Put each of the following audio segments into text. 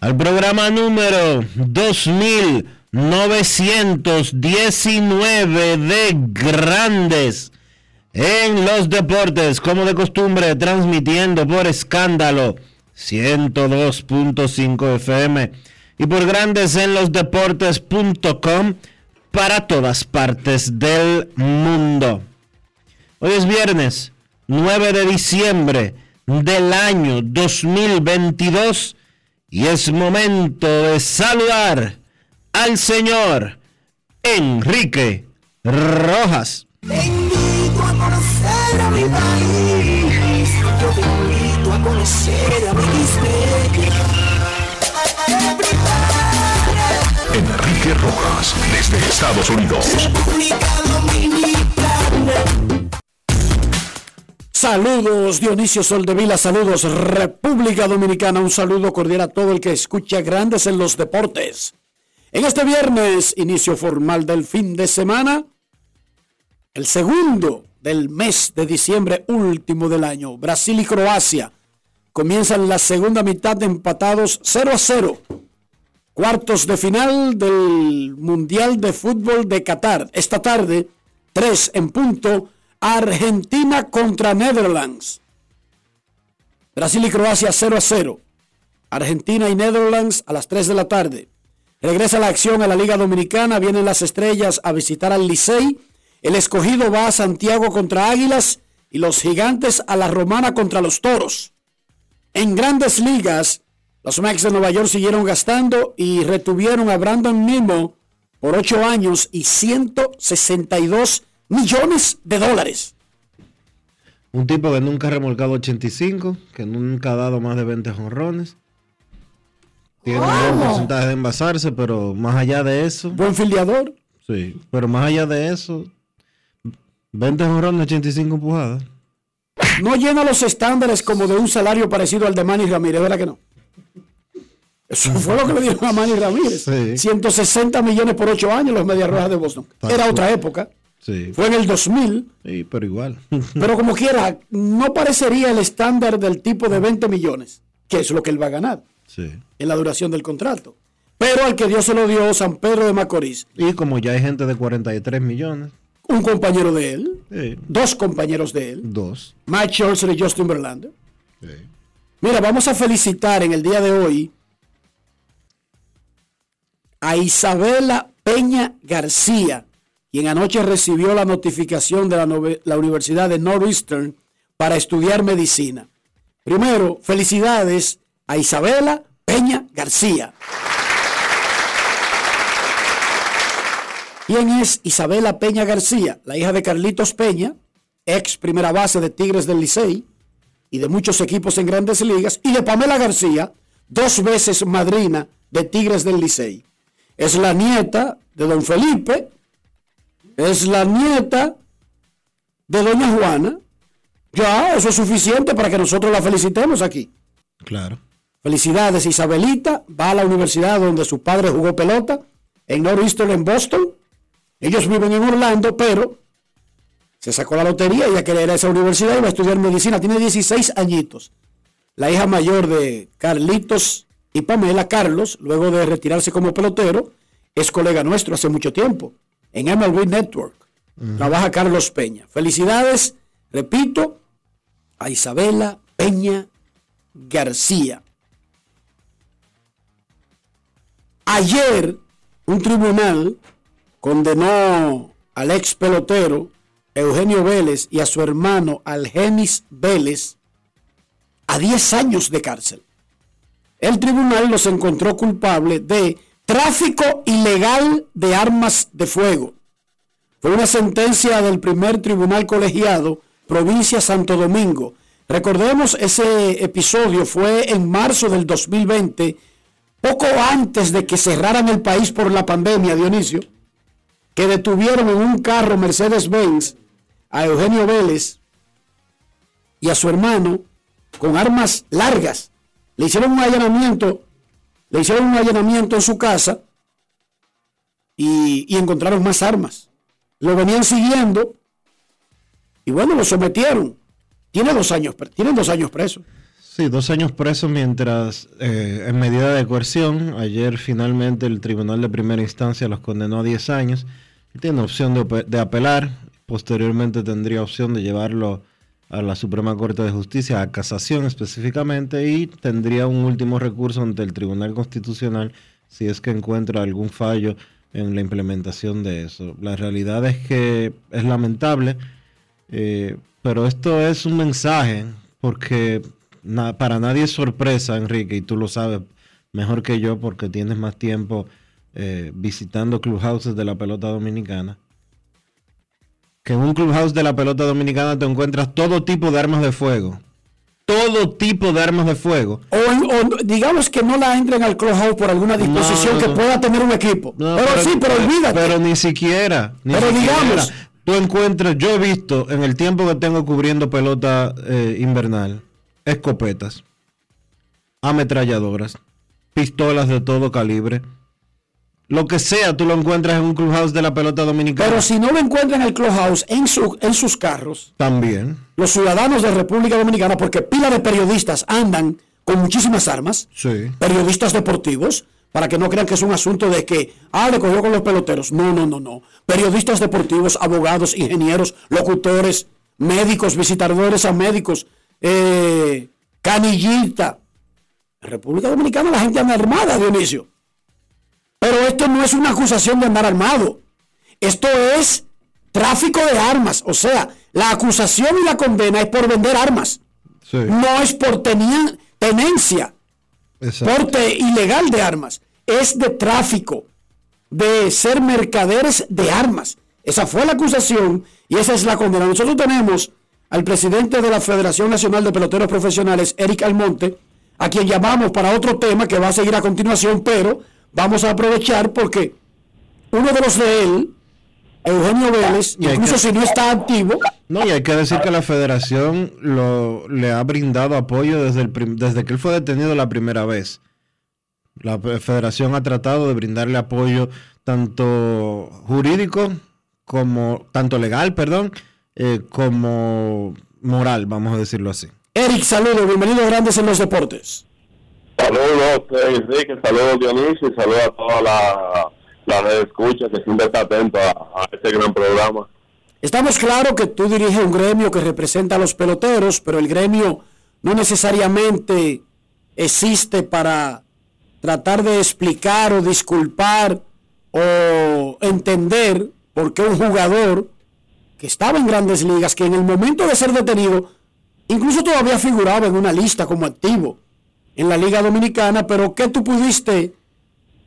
al programa número 2919 de Grandes en los Deportes, como de costumbre, transmitiendo por escándalo 102.5 FM y por Grandes en los Deportes.com para todas partes del mundo. Hoy es viernes 9 de diciembre del año 2022 y es momento de saludar al señor Enrique Rojas. Te invito a conocer a mi país. Yo te invito a conocer a mi Enrique Rojas, desde Estados Unidos. República Dominicana. Saludos Dionisio Soldevila, saludos República Dominicana, un saludo cordial a todo el que escucha Grandes en los Deportes. En este viernes, inicio formal del fin de semana, el segundo del mes de diciembre último del año, Brasil y Croacia comienzan la segunda mitad empatados 0 a 0. Cuartos de final del Mundial de Fútbol de Qatar. Esta tarde, 3 en punto, Argentina contra Netherlands. Brasil y Croacia 0 a 0. Argentina y Netherlands a las 3 de la tarde. Regresa la acción a la Liga Dominicana. Vienen las estrellas a visitar al Licey. El escogido va a Santiago contra Águilas y los gigantes a la Romana contra los Toros. En grandes ligas, los Mets de Nueva York siguieron gastando y retuvieron a Brandon Nemo por 8 años y 162 millones de dólares. Un tipo que nunca ha remolcado 85, que nunca ha dado más de 20 jonrones. Tiene un buen porcentaje de envasarse, pero más allá de eso, Buen filiador. sí, pero más allá de eso, 20 jonrones, 85 empujadas. No llena los estándares como de un salario parecido al de Manny Ramírez, ¿verdad que no? Eso fue lo que le dieron a Manny Ramírez. Sí. 160 millones por 8 años los Medias Rojas de Boston. Era otra época. Sí, Fue en el 2000. sí, pero igual. Pero como quiera, no parecería el estándar del tipo de 20 millones, que es lo que él va a ganar sí. en la duración del contrato. Pero al que Dios se lo dio, San Pedro de Macorís, Y como ya hay gente de 43 millones, un compañero de él, sí, dos compañeros de él, dos. Mike Scherzer y Justin Verlander. Mira, vamos a felicitar en el día de hoy a Isabela Peña García, quien anoche recibió la notificación de la, Universidad de Northeastern para estudiar medicina. Primero, felicidades a Isabela Peña García. ¿Quién es Isabela Peña García? La hija de Carlitos Peña, ex primera base de Tigres del Licey y de muchos equipos en grandes ligas, y de Pamela García, dos veces madrina de Tigres del Licey. Es la nieta de don Felipe, es la nieta de doña Juana. Ya, eso es suficiente para que nosotros la felicitemos aquí. Claro. Felicidades, Isabelita. Va a la universidad donde su padre jugó pelota, en Northeastern, en Boston. Ellos viven en Orlando, pero se sacó la lotería y ya quería ir a esa universidad y va a estudiar medicina. Tiene 16 añitos. La hija mayor de Carlitos y Pamela, Carlos, luego de retirarse como pelotero, es colega nuestro hace mucho tiempo en MLB Network. Trabaja Carlos Peña. Felicidades, repito, a Isabela Peña García. Ayer un tribunal condenó al ex pelotero Eugenio Vélez y a su hermano Algenis Vélez a 10 años de cárcel. El tribunal los encontró culpables de tráfico ilegal de armas de fuego. Fue una sentencia del primer tribunal colegiado, provincia Santo Domingo. Recordemos, ese episodio fue en marzo del 2020, poco antes de que cerraran el país por la pandemia, Dionisio, que detuvieron en un carro Mercedes-Benz a Eugenio Vélez y a su hermano con armas largas. Le hicieron un allanamiento, le hicieron un allanamiento en su casa y, encontraron más armas. Lo venían siguiendo y bueno, lo sometieron. Tiene dos años, tienen dos años preso. Sí, dos años preso mientras, eh, en medida de coerción, ayer finalmente el Tribunal de Primera Instancia los condenó a 10 años. Tiene opción de, de apelar. Posteriormente tendría opción de llevarlo a la Suprema Corte de Justicia, a casación específicamente, y tendría un último recurso ante el Tribunal Constitucional si es que encuentra algún fallo en la implementación de eso. La realidad es que es lamentable, eh, pero esto es un mensaje, porque para nadie es sorpresa, Enrique, y tú lo sabes mejor que yo porque tienes más tiempo eh, visitando clubhouses de la pelota dominicana. Que en un clubhouse de la pelota dominicana te encuentras todo tipo de armas de fuego. Todo tipo de armas de fuego. O, digamos que no la entren al clubhouse por alguna disposición no, que no. pueda tener un equipo. Pero, sí, pero olvídate. Pero ni siquiera. ni Pero siquiera. digamos- Tú encuentras, yo he visto en el tiempo que tengo cubriendo pelota eh, invernal, escopetas, ametralladoras, pistolas de todo calibre. Lo que sea, tú lo encuentras en un clubhouse de la pelota dominicana. pero si no lo encuentran en el clubhouse en, su, en sus carros, También. los ciudadanos de República Dominicana, porque pila de periodistas andan con muchísimas armas, Sí. periodistas deportivos, para que no crean que es un asunto de que, ah, le cogió con los peloteros. No, no, no, no. Periodistas deportivos, abogados, ingenieros, locutores, médicos, visitadores a médicos, eh, canillita. En República Dominicana la gente anda armada, Dionisio. Pero esto no es una acusación de andar armado. Esto es tráfico de armas. O sea, la acusación y la condena es por vender armas. Sí. No es por tenia- tenencia Exacto. porte ilegal de armas, es de tráfico, de ser mercaderes de armas. Esa fue la acusación y esa es la condena. Nosotros tenemos al presidente de la Federación Nacional de Peloteros Profesionales, Eric Almonte, a quien llamamos para otro tema que va a seguir a continuación, pero vamos a aprovechar porque uno de los de él, Eugenio Vélez, Y incluso que- si no está activo, No, y hay que decir que la federación lo, le ha brindado apoyo desde, el prim- desde que él fue detenido la primera vez. La federación ha tratado de brindarle apoyo tanto jurídico como, tanto legal, perdón, eh, como moral, vamos a decirlo así. Eric, saludos, bienvenido a Grandes en los Deportes. Saludos, Enrique, saludos Dionisio y saludos a toda la, la red escucha que siempre está atento a, este gran programa. Estamos claros que tú diriges un gremio que representa a los peloteros, pero el gremio no necesariamente existe para tratar de explicar o disculpar o entender por qué un jugador que estaba en grandes ligas, que en el momento de ser detenido, incluso todavía figuraba en una lista como activo en la Liga Dominicana, pero que tú pudiste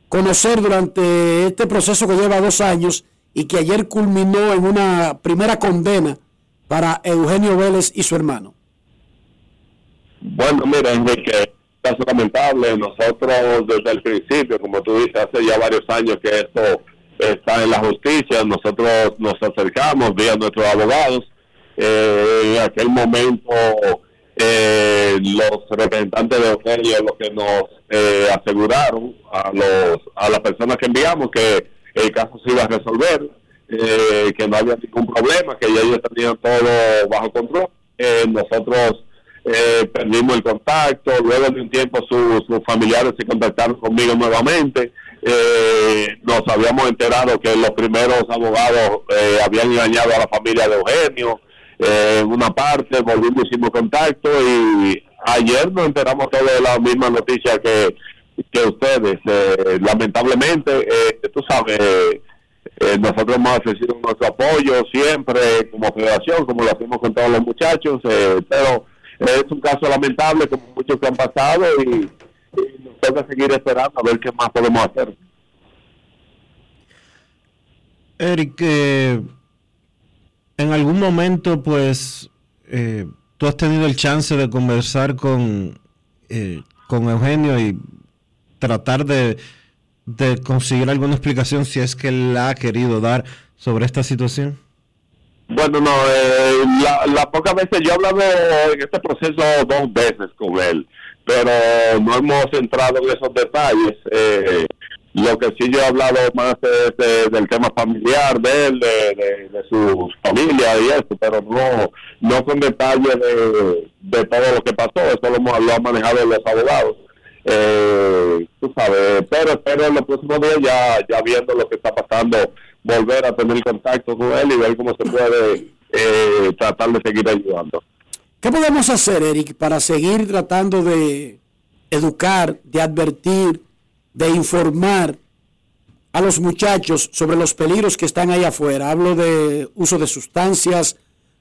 conocer durante este proceso que lleva dos años y que ayer culminó en una primera condena para Eugenio Vélez y su hermano. Bueno, mira, Enrique, caso lamentable, nosotros desde el principio, como tú dices, hace ya varios años que esto está en la justicia. Nosotros nos acercamos vía nuestros abogados. Eh, en aquel momento, eh, los representantes de Eugenio lo que nos eh, aseguraron a, los, a las personas que enviamos que el caso se iba a resolver, eh, que no había ningún problema, que ya ellos tenían todo bajo control. Eh, nosotros eh, perdimos el contacto, luego de un tiempo sus familiares se contactaron conmigo nuevamente, nos habíamos enterado que los primeros abogados habían engañado a la familia de Eugenio, en una parte, volvimos, hicimos contacto y ayer nos enteramos todos de la misma noticia que, que ustedes. lamentablemente, tú sabes, nosotros hemos ofrecido nuestro apoyo siempre como federación, como lo hacemos con todos los muchachos, pero es un caso lamentable como muchos que han pasado y, nos toca seguir esperando a ver qué más podemos hacer. Eric, eh, en algún momento pues eh, tú has tenido el chance de conversar con, eh, con Eugenio y tratar de, de conseguir alguna explicación si es que él la ha querido dar sobre esta situación. Bueno, no, eh, la, la pocas veces yo he hablado en este proceso dos veces con él, pero no hemos entrado en esos detalles. Eh, lo que sí yo he hablado más es del tema familiar de él, de, su familia y eso, pero no no con detalle de, de todo lo que pasó. Eso lo, lo han manejado los abogados. Eh, tú sabes, pero espero en los próximos días ya, ya viendo lo que está pasando volver a tener contacto con él y ver cómo se puede eh, tratar de seguir ayudando. ¿Qué podemos hacer, Eric, para seguir tratando de educar, de advertir, de informar a los muchachos sobre los peligros que están ahí afuera? Hablo de uso de sustancias,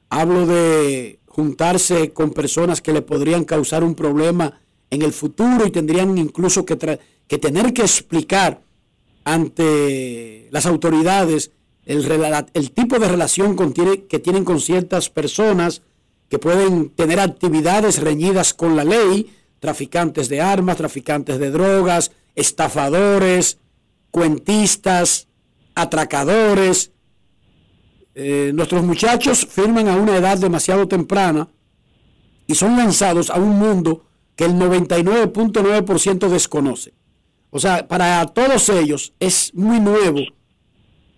hablo de juntarse con personas que le podrían causar un problema en el futuro y tendrían incluso que, que tener que explicar ante las autoridades el, el tipo de relación que tienen con ciertas personas que pueden tener actividades reñidas con la ley, traficantes de armas, traficantes de drogas, estafadores, cuentistas, atracadores. Eh, nuestros muchachos firman a una edad demasiado temprana y son lanzados a un mundo que el 99.9% desconoce. O sea, para todos ellos es muy nuevo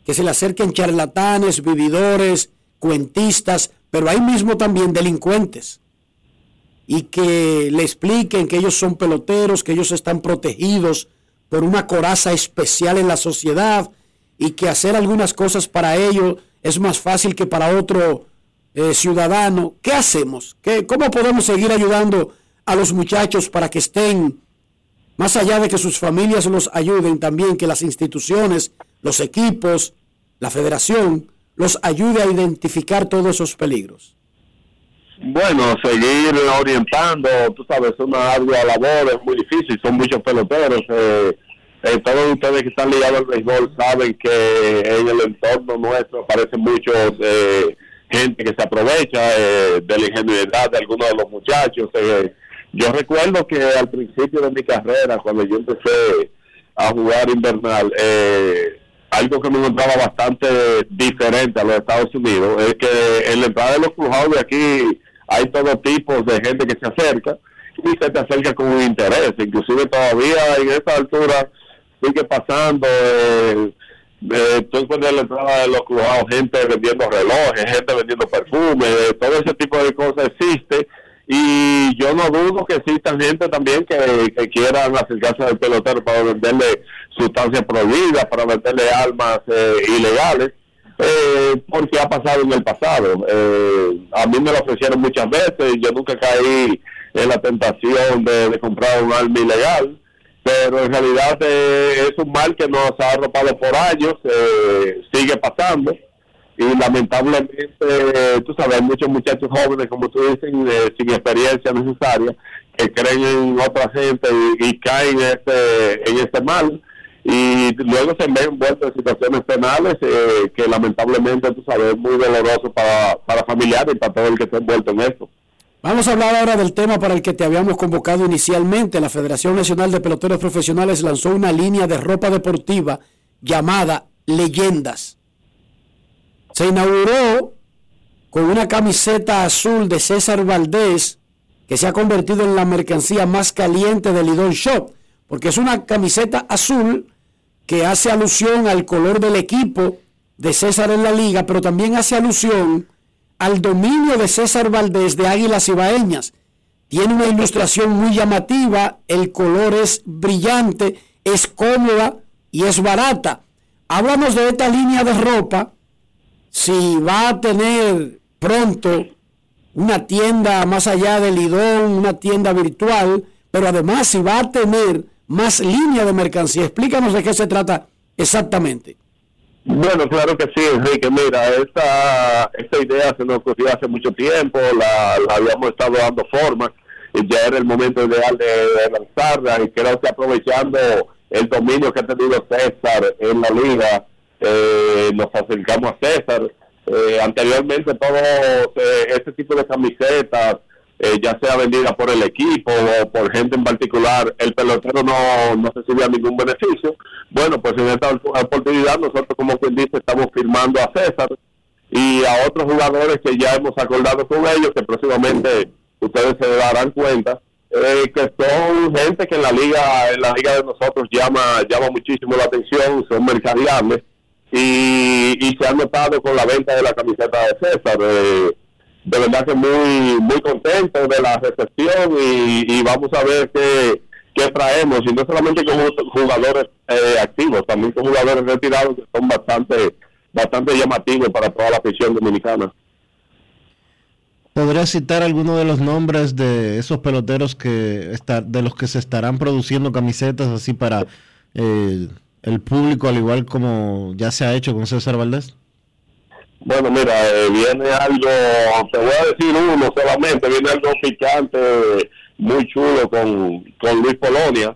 que se le acerquen charlatanes, vividores, cuentistas, pero hay mismo también delincuentes. Y que le expliquen que ellos son peloteros, que ellos están protegidos por una coraza especial en la sociedad y que hacer algunas cosas para ellos es más fácil que para otro eh, ciudadano. ¿Qué hacemos? ¿Qué, ¿Cómo podemos seguir ayudando a los muchachos para que estén más allá de que sus familias los ayuden, también que las instituciones, los equipos, la federación, los ayude a identificar todos esos peligros. Bueno, seguir orientando, tú sabes, es una ardua labor, es muy difícil, son muchos peloteros. Eh, eh, todos ustedes que están ligados al béisbol saben que en el entorno nuestro aparecen muchos eh, gente que se aprovecha de la ingenuidad de algunos de los muchachos. Yo recuerdo que al principio de mi carrera, cuando yo empecé a jugar invernal, eh, algo que me encontraba bastante diferente a los Estados Unidos es que en la entrada de los cruzados de aquí hay todo tipo de gente que se acerca y se te acerca con un interés. Inclusive todavía en esta altura sigue pasando. Eh, eh, tú la entrada de los cruzados gente vendiendo relojes, gente vendiendo perfumes, todo ese tipo de cosas existe y yo no dudo que existan gente también que, quieran acercarse al pelotero para venderle sustancias prohibidas, para venderle armas eh, ilegales, eh, porque ha pasado en el pasado. Eh, a mí me lo ofrecieron muchas veces, yo nunca caí en la tentación de, comprar un arma ilegal, pero en realidad es un mal que nos ha arropado por años, sigue pasando y lamentablemente, tú sabes, muchos muchachos jóvenes, como tú dices, sin experiencia necesaria, que creen en otra gente y, caen en este, en este mal y luego se ven envueltos en situaciones penales eh, que lamentablemente, tú sabes, es muy doloroso para, para familiares y para todo el que está envuelto en esto. Vamos a hablar ahora del tema para el que te habíamos convocado inicialmente. La Federación Nacional de Peloteros Profesionales lanzó una línea de ropa deportiva llamada leyendas. Se inauguró con una camiseta azul de César Valdés, que se ha convertido en la mercancía más caliente del Lidón Shop, porque es una camiseta azul que hace alusión al color del equipo de César en la liga, pero también hace alusión al dominio de César Valdés de Águilas Ibaeñas. Tiene una ilustración muy llamativa, el color es brillante, es cómoda y es barata. Hablamos de esta línea de ropa, si va a tener pronto una tienda más allá del Lidón, una tienda virtual, pero además si va a tener más línea de mercancía. Explícanos de qué se trata exactamente. Bueno, claro que sí, Enrique. Mira, esta, esta idea se nos ocurrió hace mucho tiempo, la, habíamos estado dando forma, y ya era el momento ideal de, lanzarla, y creo que aprovechando el dominio que ha tenido César en la liga, eh, nos acercamos a César. Eh, anteriormente todo eh, este tipo de camisetas eh, ya sea vendida por el equipo o por gente en particular, el pelotero no, no recibía ningún beneficio. Bueno, pues en esta oportunidad nosotros, como quien dice, estamos firmando a César y a otros jugadores que ya hemos acordado con ellos, que próximamente ustedes se darán cuenta, eh, que son gente que en la liga en la liga de nosotros llama llama muchísimo la atención, son mercadiables y, y se han notado con la venta de la camiseta de César. Eh, de verdad que muy muy contento de la recepción y, vamos a ver qué, traemos, y no solamente con jugadores eh, activos, también con jugadores retirados que son bastante bastante llamativos para toda la afición dominicana. ¿Podría citar algunos de los nombres de esos peloteros que está, de los que se estarán produciendo camisetas así para eh, el público, al igual como ya se ha hecho con César Valdés? Bueno, mira, eh, viene algo, te voy a decir uno solamente, viene algo picante, muy chulo con, con Luis Polonia.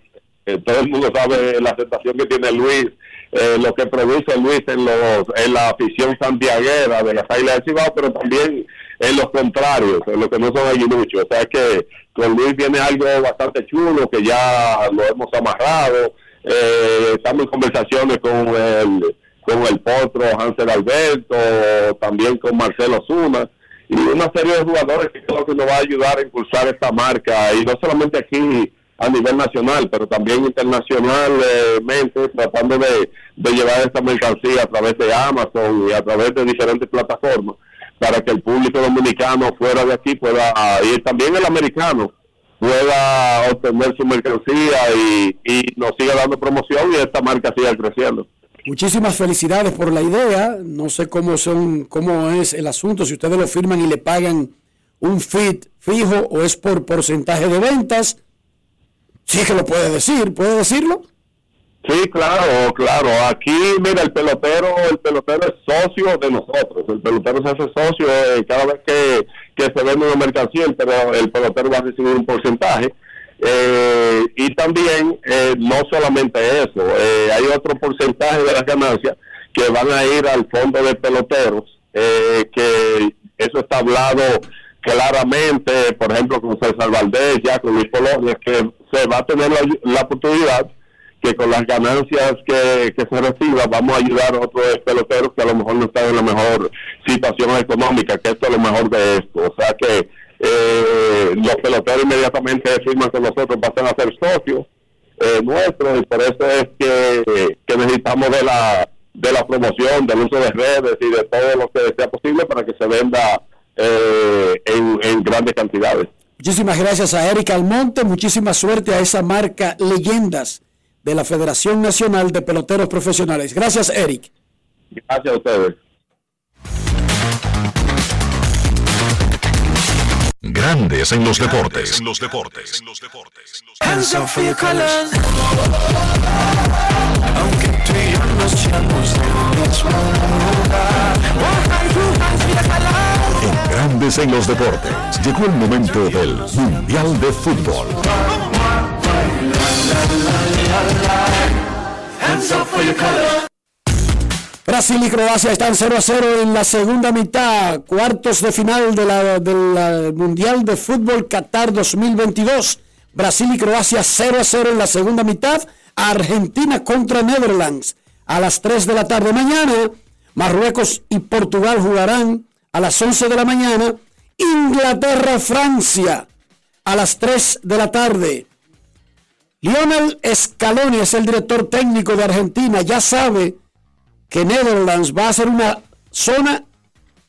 todo el mundo sabe la aceptación que tiene Luis, eh, lo que produce Luis en los en la afición santiaguera de las Islas de Cibao, pero también en los contrarios, en los que no son aguiluchos. O sea que con Luis viene algo bastante chulo, que ya lo hemos amarrado. Eh, estamos en conversaciones con el con el Potro Hansel Alberto, también con Marcelo Zuna y una serie de jugadores que creo que nos va a ayudar a impulsar esta marca y no solamente aquí a nivel nacional, pero también internacionalmente, tratando de, llevar esta mercancía a través de Amazon y a través de diferentes plataformas para que el público dominicano fuera de aquí pueda, y también el americano, pueda obtener su mercancía y, y nos siga dando promoción y esta marca siga creciendo. Muchísimas felicidades por la idea. No sé cómo son, cómo es el asunto, si ustedes lo firman y le pagan un fit fijo o es por porcentaje de ventas. Sí que lo puede decir, ¿puede decirlo? Sí, claro, claro. Aquí, mira, el pelotero, el pelotero es socio de nosotros. El pelotero se hace socio eh, cada vez que, que se vende una mercancía, pero el pelotero va a recibir un porcentaje eh, y también, eh, no solamente eso, eh, hay otro porcentaje de las ganancias que van a ir al fondo de peloteros, que eso está hablado claramente, por ejemplo, con César Valdés, ya con Luis Polonia, que se va a tener la, oportunidad que con las ganancias que, que se reciban vamos a ayudar a otros peloteros que a lo mejor no están en la mejor situación económica, que esto es lo mejor de esto. O sea que eh, los peloteros inmediatamente firman con nosotros, pasan a ser socios eh, nuestros y por eso es que, necesitamos de la de la promoción, del uso de redes y de todo lo que sea posible para que se venda eh, en, grandes cantidades. Muchísimas gracias a Erika Almonte, muchísima suerte a esa marca Leyendas de la Federación Nacional de Peloteros Profesionales. Gracias, Eric. Gracias a ustedes. Grandes en los deportes. En los deportes. En Grandes en los deportes. Llegó el momento del Mundial de Fútbol. Brasil y Croacia están 0 a 0 en la segunda mitad, cuartos de final del Mundial de Fútbol Qatar 2022. Brasil y Croacia 0 a 0 en la segunda mitad, Argentina contra Netherlands. a las 3 de la tarde. Mañana, Marruecos y Portugal jugarán a las 11 de la mañana. Inglaterra-Francia a las 3 de la tarde. Lionel Scaloni es el director técnico de Argentina. Ya sabe que Netherlands va a ser una zona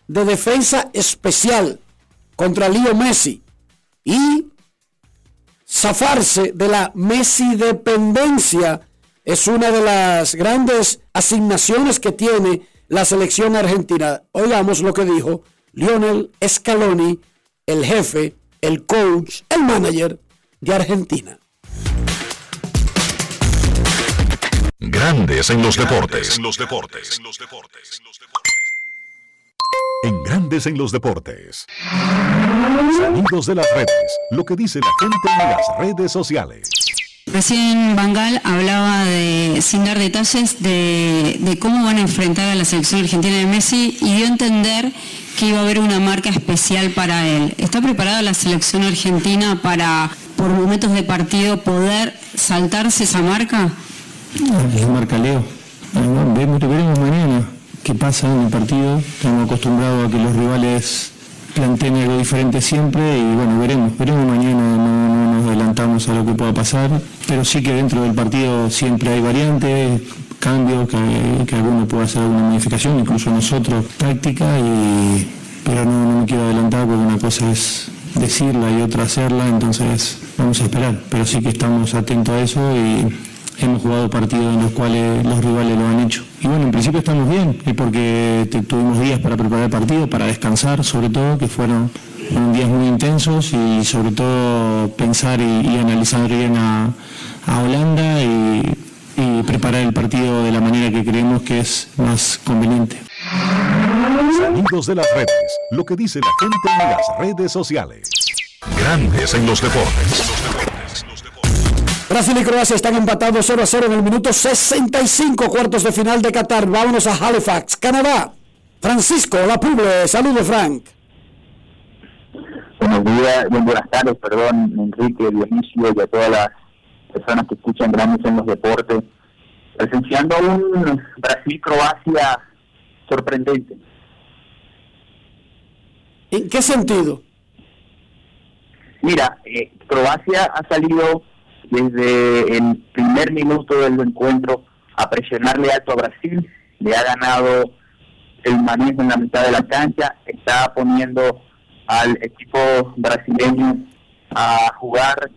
de defensa especial contra Leo Messi y zafarse de la Messi dependencia es una de las grandes asignaciones que tiene la selección argentina. Oigamos lo que dijo Lionel Scaloni, el jefe, el coach, el manager de Argentina. Grandes en los deportes. En los deportes. En Grandes en los deportes. Sonidos de las redes. Lo que dice la gente en las redes sociales. Recién Bangal hablaba de, sin dar detalles, de, de, cómo van a enfrentar a la selección argentina de Messi y dio a entender que iba a haber una marca especial para él. ¿Está preparada la selección argentina para, por momentos de partido, poder saltarse esa marca? La marca Leo. Veremos mañana qué pasa en el partido. Estamos acostumbrados a que los rivales planteen algo diferente siempre y bueno, veremos, veremos mañana, no, nos adelantamos a lo que pueda pasar, pero sí que dentro del partido siempre hay variantes, cambios, que, que alguno pueda hacer alguna modificación, incluso nosotros, táctica, y, pero no, no me quiero adelantar porque una cosa es decirla y otra hacerla, entonces vamos a esperar, pero sí que estamos atentos a eso y hemos jugado partidos en los cuales los rivales lo han hecho. Y bueno, en principio estamos bien, y porque tuvimos días para preparar el partido, para descansar sobre todo, que fueron, días muy intensos y sobre todo pensar y, analizar bien a, Holanda y, y, preparar el partido de la manera que creemos que es más conveniente. Sonidos de las redes, lo que dice la gente en las redes sociales. Grandes en los deportes. Brasil y Croacia están empatados 0 a 0 en el minuto 65, cuartos de final de Qatar. Vámonos a Halifax, Canadá. Francisco La Puble, saludos Frank. Buenos días, buenas tardes, perdón, Enrique, Dionisio y a todas las personas que escuchan grandes en los deportes. Presenciando un Brasil-Croacia sorprendente. ¿En qué sentido? Mira, eh, Croacia ha salido desde el primer minuto del encuentro a presionarle alto a Brasil, le ha ganado el manejo en la mitad de la cancha, está poniendo al equipo brasileño a jugar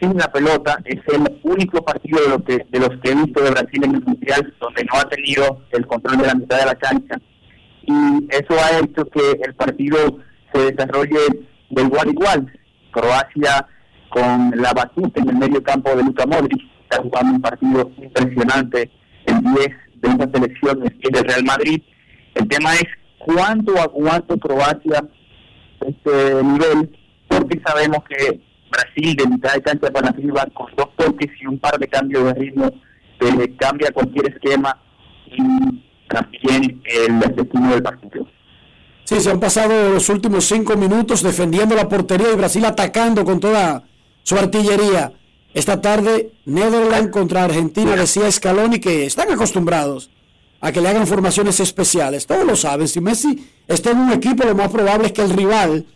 sin la pelota, es el único partido de, lo que, de los que he visto de Brasil en el Mundial donde no ha tenido el control de la mitad de la cancha. Y eso ha hecho que el partido se desarrolle de igual a igual. Croacia con la batuta en el medio campo de Luka Modric, está jugando un partido impresionante en 10 de estas selecciones y del Real Madrid. El tema es cuánto aguanta Croacia este nivel, porque sabemos que Brasil de mitad de cancha para arriba, con dos toques y un par de cambios de ritmo, se cambia cualquier esquema y también el destino del partido. Sí, se han pasado los últimos cinco minutos defendiendo la portería y Brasil atacando con toda su artillería. Esta tarde, Netherlands contra Argentina, decía Scaloni que están acostumbrados a que le hagan formaciones especiales. Todos lo saben. Si Messi está en un equipo, lo más probable es que el rival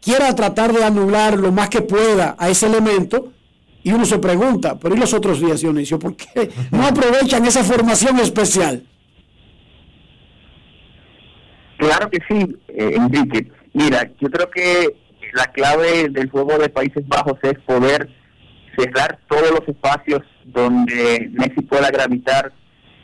quiera tratar de anular lo más que pueda a ese elemento. Y uno se pregunta, pero ¿y los otros días, Dionisio? ¿Por qué no aprovechan esa formación especial? Claro que sí, eh, Enrique. Mira, yo creo que la clave del juego de Países Bajos es poder cerrar todos los espacios donde Messi pueda gravitar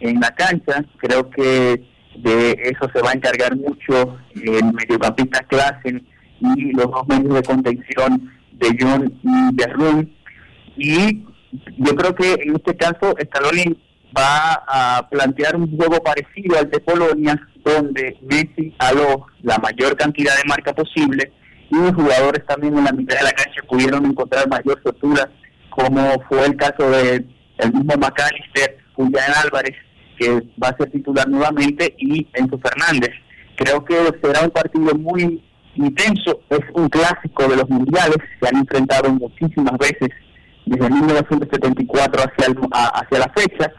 en la cancha. Creo que de eso se va a encargar mucho el mediocampista Klassen y los dos medios de contención de John y de Y yo creo que en este caso Scaloni va a plantear un juego parecido al de Polonia, donde Messi aló la mayor cantidad de marca posible y los jugadores también en la mitad de la cancha pudieron encontrar mayor soltura, como fue el caso de el mismo McAllister, Julián Álvarez, que va a ser titular nuevamente, y Enzo Fernández. Creo que será un partido muy intenso, es un clásico de los mundiales, se han enfrentado muchísimas veces desde 1974 hacia, hacia la fecha,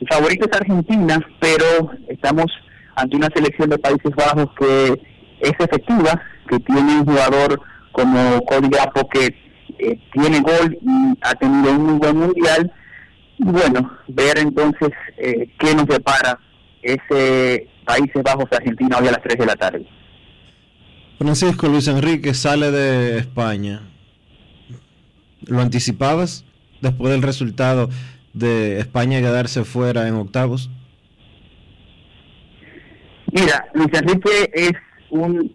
El favorito es Argentina, pero estamos ante una selección de Países Bajos que es efectiva, que tiene un jugador como Cody Gapo que eh, tiene gol y ha tenido un muy buen mundial. Y bueno, ver entonces eh, qué nos depara ese Países Bajos Argentina hoy a las 3 de la tarde. Francisco Luis Enrique sale de España. ¿Lo anticipabas después del resultado de España quedarse fuera en octavos? Mira, Luis Enrique es un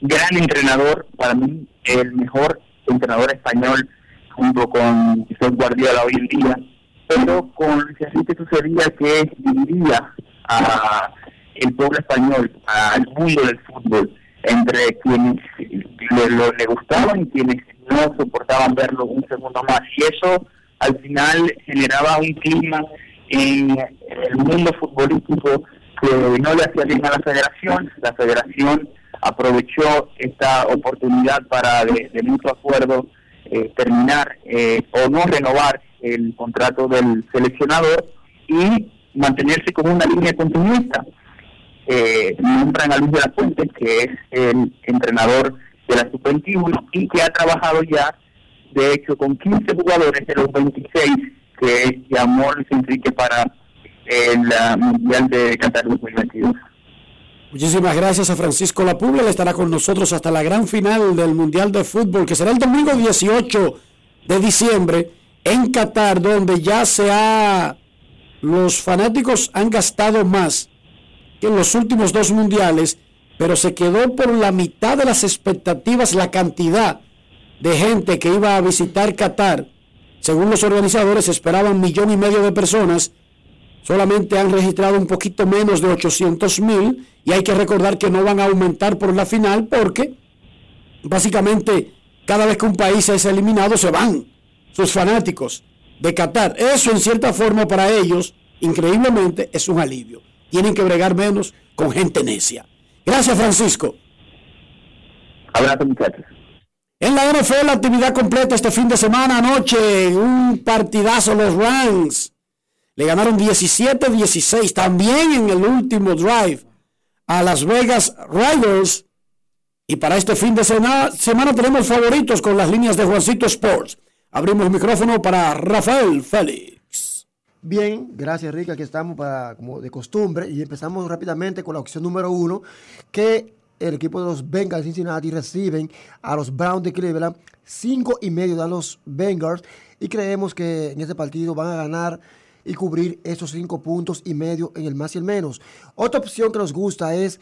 gran entrenador, para mí el mejor entrenador español junto con José Guardiola hoy en día, pero con Luis Enrique sucedía que dividía a el pueblo español, al mundo del fútbol, entre quienes le, le gustaban y quienes no soportaban verlo un segundo más. Y eso al final generaba un clima en el mundo futbolístico que no le hacía bien a la federación. La federación aprovechó esta oportunidad para, de, mucho acuerdo, eh, terminar eh, o no renovar el contrato del seleccionador y mantenerse como una línea continuista. Eh, nombran a Luis de la Fuente, que es el entrenador de la sub-21 y que ha trabajado ya, de hecho, con 15 jugadores de los 26 que llamó Luis Enrique para el Mundial de Qatar 2022. Muchísimas gracias a Francisco Lapuble, él estará con nosotros hasta la gran final del Mundial de Fútbol, que será el domingo 18 de diciembre en Qatar, donde ya se ha, los fanáticos han gastado más que en los últimos dos mundiales pero se quedó por la mitad de las expectativas la cantidad de gente que iba a visitar Qatar. Según los organizadores, esperaban millón y medio de personas. Solamente han registrado un poquito menos de 800 mil y hay que recordar que no van a aumentar por la final porque básicamente cada vez que un país es eliminado se van sus fanáticos de Qatar. Eso en cierta forma para ellos, increíblemente, es un alivio. Tienen que bregar menos con gente necia. Gracias, Francisco. Abrazo, muchachos. En la NFL, la actividad completa este fin de semana, anoche, un partidazo los Rams. Le ganaron 17-16 también en el último drive a Las Vegas Riders. Y para este fin de semana, semana tenemos favoritos con las líneas de Juancito Sports. Abrimos el micrófono para Rafael Félix. Bien, gracias Rica, aquí estamos para, como de costumbre y empezamos rápidamente con la opción número uno, que el equipo de los Bengals de Cincinnati reciben a los Browns de Cleveland, cinco y medio dan los Bengals y creemos que en este partido van a ganar y cubrir esos cinco puntos y medio en el más y el menos. Otra opción que nos gusta es,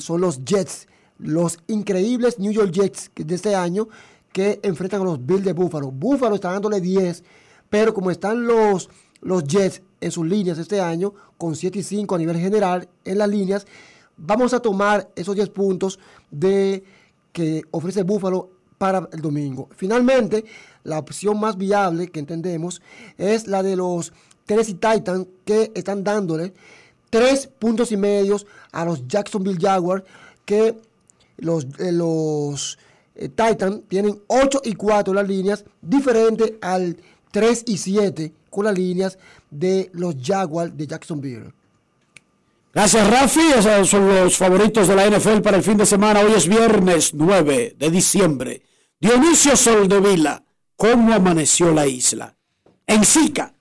son los Jets, los increíbles New York Jets de este año que enfrentan a los Bills de Buffalo. Buffalo está dándole 10, pero como están los los Jets en sus líneas este año, con 7 y 5 a nivel general en las líneas. Vamos a tomar esos 10 puntos de que ofrece Buffalo para el domingo. Finalmente, la opción más viable que entendemos es la de los Tennessee Titans que están dándole 3 puntos y medios a los Jacksonville Jaguars que los, eh, eh, Titans tienen 8 y 4 las líneas, diferente al 3 y 7 con las líneas de los Jaguars de Jacksonville. Gracias, Rafi. Esos son los favoritos de la NFL para el fin de semana. Hoy es viernes 9 de diciembre. Dionisio Soldevila, ¿cómo amaneció la isla? En Sica.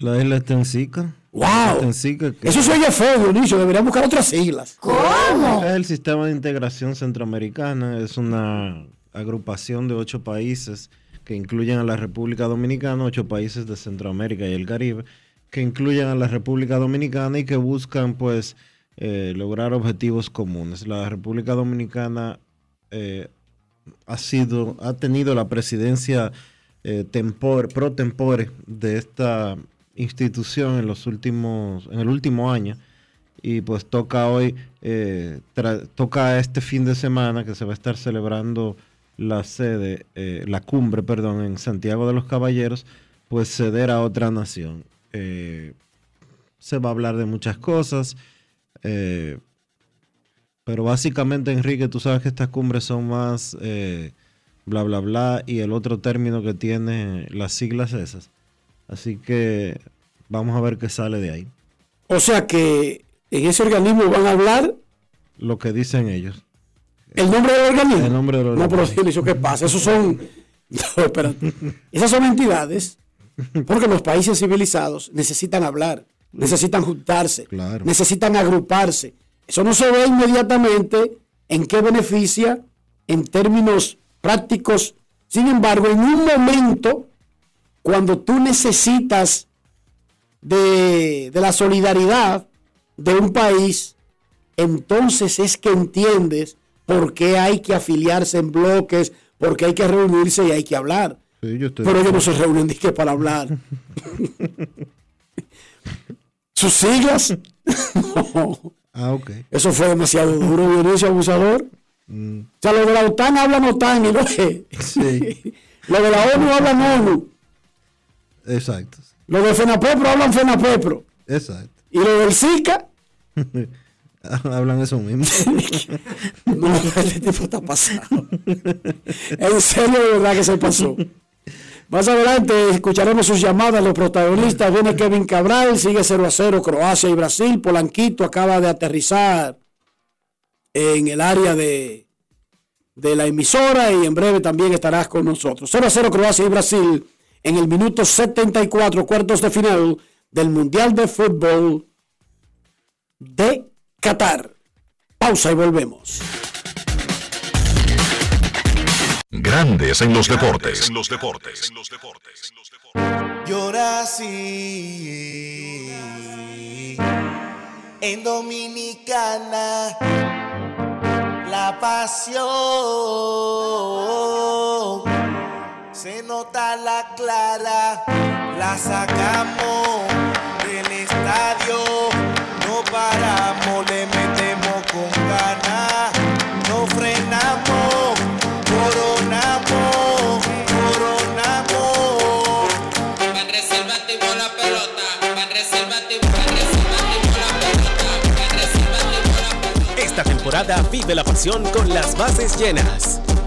La isla está en Sica. ¡Wow! Eso se oye feo, Dionisio. Deberían buscar otras siglas. ¿Cómo? Es el sistema de integración centroamericana. Es una agrupación de ocho países que incluyen a la República Dominicana, ocho países de Centroamérica y el Caribe, que incluyen a la República Dominicana y que buscan pues eh, lograr objetivos comunes. La República Dominicana eh, ha sido, ha tenido la presidencia eh, pro tempore de esta institución en los últimos, en el último año y pues toca hoy, toca este fin de semana que se va a estar celebrando la sede, eh, la cumbre, perdón, en Santiago de los Caballeros, pues ceder a otra nación. Eh, se va a hablar de muchas cosas, eh, pero básicamente, Enrique, tú sabes que estas cumbres son más bla, bla, bla, y el otro término que tiene las siglas esas. Así que Vamos a ver qué sale de ahí. O sea que en ese organismo van a hablar Lo que dicen ellos. el nombre del organismo. El nombre del No, pero organismo. Dionisio, ¿qué pasa? Esos son. No, espérate. Esas son entidades porque los países civilizados necesitan hablar, necesitan juntarse, Claro. necesitan agruparse. Eso no se ve inmediatamente en qué beneficia en términos prácticos. Sin embargo, en un momento, cuando tú necesitas de, de la solidaridad de un país, entonces es que entiendes por qué hay que afiliarse en bloques, por qué hay que reunirse y hay que hablar. Sí, yo estoy- Pero ellos no se reúnen para hablar. ¿Sus siglas? No. Ah, ok. Eso fue demasiado duro, violencia abusador. Mm, O sea, los de la OTAN hablan OTAN y de, sí, los de la ONU hablan ONU. exacto. Los de FENAPEPRO hablan FENAPEPRO. Exacto. Y los del SICA, Hablan eso mismo. no, este tipo está pasado. En serio, de verdad que se pasó. Más adelante escucharemos sus llamadas, los protagonistas. Viene Kevin Cabral, sigue 0 a 0 Croacia y Brasil. Polanquito acaba de aterrizar en el área de, de la emisora y en breve también estarás con nosotros. 0 a 0 Croacia y Brasil en el minuto 74, cuartos de final del Mundial de Fútbol de Qatar. Pausa y volvemos. Grandes en los deportes. En los deportes. Llora así en Dominicana la pasión se nota la clara la sacamos del estadio no paramos le metemos con ganas no frenamos coronamos coronamos Van reservativo la pelota, van reservativo, van reservativo la pelota, van reservativo la pelota. Esta temporada vive la pasión con las bases llenas.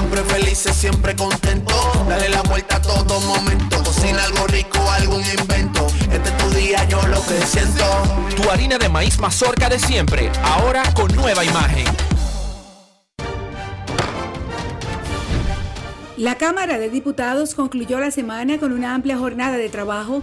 siempre felices, siempre contento. Dale la vuelta a todo momento. Cocina algo rico, algún invento. Este es tu día, yo lo que siento. Tu harina de maíz mazorca de siempre, ahora con nueva imagen. La Cámara de Diputados concluyó la semana con una amplia jornada de trabajo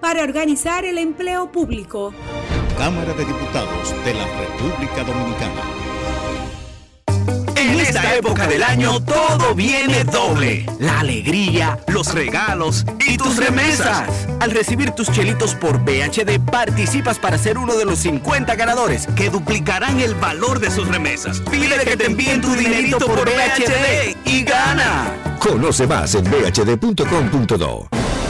para organizar el empleo público. Cámara de Diputados de la República Dominicana. En esta época del año todo viene doble. La alegría, los regalos y tus remesas. Al recibir tus chelitos por BHD, participas para ser uno de los 50 ganadores que duplicarán el valor de sus remesas. Pide que te envíen tu dinerito por BHD y gana. Conoce más en bhd.com.do.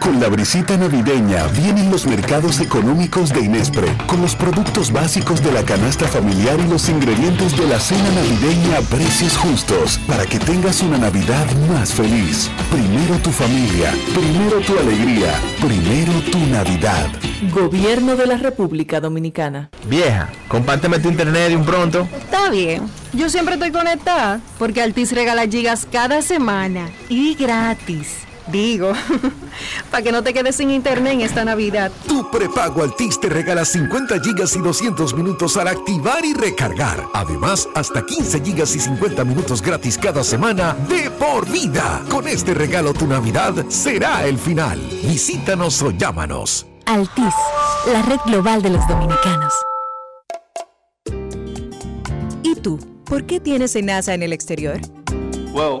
Con la brisita navideña vienen los mercados económicos de Inespre, con los productos básicos de la canasta familiar y los ingredientes de la cena navideña a precios justos, para que tengas una Navidad más feliz. Primero tu familia, primero tu alegría, primero tu Navidad. Gobierno de la República Dominicana. Vieja, compárteme tu internet de un pronto. Está bien. Yo siempre estoy conectada porque Altis regala gigas cada semana y gratis. Digo, para que no te quedes sin internet en esta Navidad. Tu prepago Altis te regala 50 gigas y 200 minutos al activar y recargar. Además, hasta 15 gigas y 50 minutos gratis cada semana de por vida. Con este regalo tu Navidad será el final. Visítanos o llámanos. Altis, la red global de los dominicanos. ¿Y tú? ¿Por qué tienes NASA en el exterior? Well,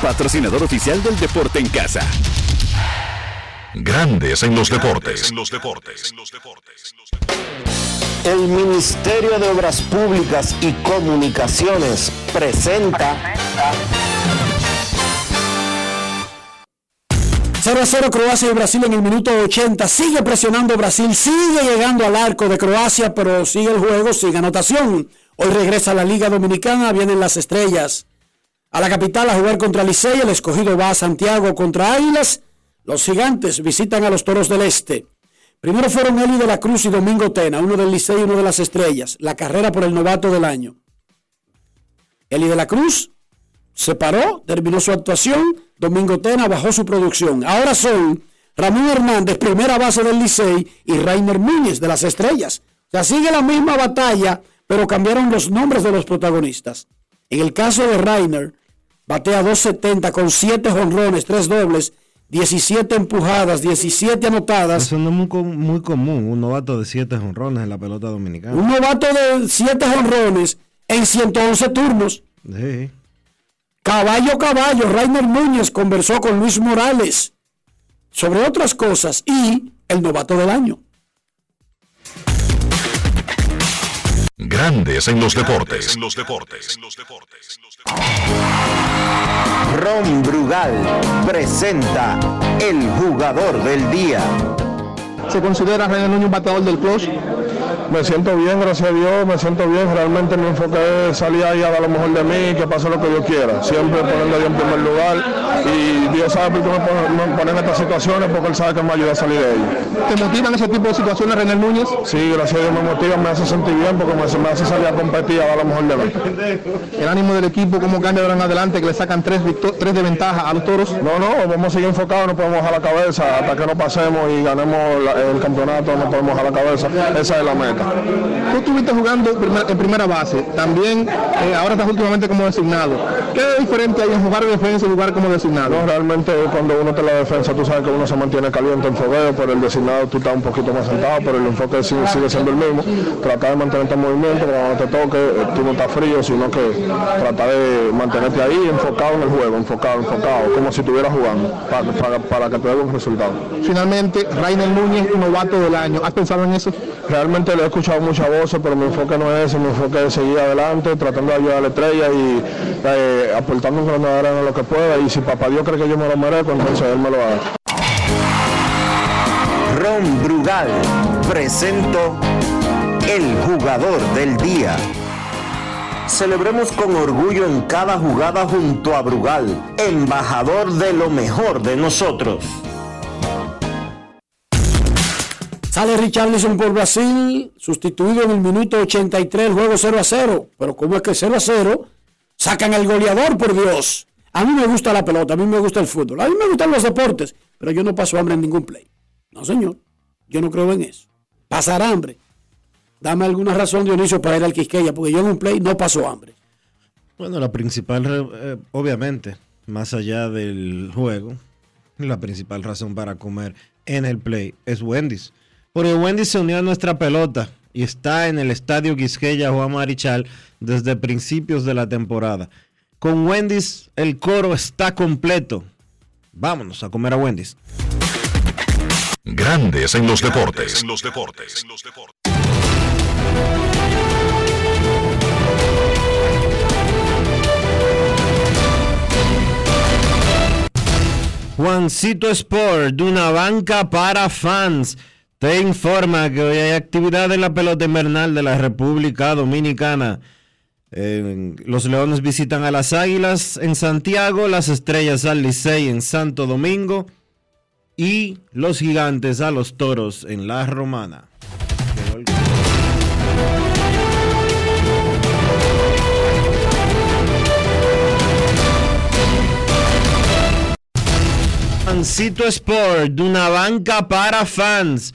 patrocinador oficial del deporte en casa. Grandes en los deportes. El Ministerio de Obras Públicas y Comunicaciones presenta 0 a 0 Croacia y Brasil en el minuto 80. Sigue presionando Brasil, sigue llegando al arco de Croacia, pero sigue el juego, sigue anotación. Hoy regresa a la Liga Dominicana, vienen las estrellas. A la capital a jugar contra Licey, el escogido va a Santiago contra Águilas. Los gigantes visitan a los Toros del Este. Primero fueron Eli de la Cruz y Domingo Tena, uno del Licey y uno de las estrellas. La carrera por el novato del año. Eli de la Cruz se paró, terminó su actuación. Domingo Tena bajó su producción. Ahora son Ramón Hernández, primera base del Licey, y Rainer Núñez de las Estrellas. O sea, sigue la misma batalla, pero cambiaron los nombres de los protagonistas. En el caso de Rainer, batea 270 con 7 jonrones, 3 dobles, 17 empujadas, 17 anotadas. Eso no es muy, muy común, un novato de 7 jonrones en la pelota dominicana. Un novato de 7 jonrones en 111 turnos. Sí. Caballo, caballo, Rainer Núñez conversó con Luis Morales sobre otras cosas y el novato del año. Grandes en los deportes. Ron Brugal presenta el jugador del día. ¿Se considera René Núñez un bateador del plus? Me siento bien, gracias a Dios, me siento bien. Realmente mi enfoque es salir ahí a dar lo mejor de mí, que pase lo que Dios quiera. Siempre ponerle a Dios en primer lugar. Y Dios sabe por qué me pone, en estas situaciones, porque Él sabe que me ayuda a salir de ellas. ¿Te motivan ese tipo de situaciones, René Núñez? Sí, gracias a Dios me motiva, me hace sentir bien, porque me, me hace salir a competir, a dar lo mejor de mí. ¿El ánimo del equipo cómo cambia de ahora en adelante, que le sacan tres, de ventaja a los toros? No, no, vamos a seguir enfocados, no podemos bajar la cabeza hasta que no pasemos y ganemos la- el campeonato, no podemos bajar la cabeza. Esa es la meta. Tú estuviste jugando en primera base, también eh, ahora estás últimamente como designado. ¿Qué es diferente hay en jugar de defensa y jugar como designado? No, realmente cuando uno está en la defensa, tú sabes que uno se mantiene caliente en fogueo, pero el designado tú estás un poquito más sentado, pero el enfoque sigue, siendo el mismo. Tratar de mantenerte en movimiento, cuando te toque, eh, tú no estás frío, sino que tratar de mantenerte ahí enfocado en el juego, enfocado, enfocado, como si estuvieras jugando, para, para, que te dé un resultado. Finalmente, Rainer Núñez, novato del año. ¿Has pensado en eso? Realmente le escuchado muchas voces, pero mi enfoque no es ese, mi enfoque es seguir adelante, tratando de ayudar a la estrella y eh, aportando un granadero en lo que pueda. Y si papá Dios cree que yo me lo merezco, entonces él me lo haga. Ron Brugal presento el jugador del día. Celebremos con orgullo en cada jugada junto a Brugal, embajador de lo mejor de nosotros. Sale Richarlison por Brasil, sustituido en el minuto 83, el juego 0 a 0. Pero ¿cómo es que 0 a 0? Sacan al goleador, por Dios. A mí me gusta la pelota, a mí me gusta el fútbol, a mí me gustan los deportes, pero yo no paso hambre en ningún play. No, señor, yo no creo en eso. Pasar hambre. Dame alguna razón, Dionisio, para ir al Quisqueya, porque yo en un play no paso hambre. Bueno, la principal, eh, obviamente, más allá del juego, la principal razón para comer en el play es Wendy's. Porque Wendy se unió a nuestra pelota y está en el estadio Quisqueya Juan Marichal desde principios de la temporada. Con Wendy's el coro está completo. Vámonos a comer a Wendy's. Grandes en los deportes. En los deportes. Juancito Sport, de una banca para fans te informa que hoy hay actividad en la pelota invernal de la República Dominicana. los Leones visitan a las Águilas en Santiago, las Estrellas al Licey en Santo Domingo y los Gigantes a los Toros en La Romana. Fancito Sport, una banca para fans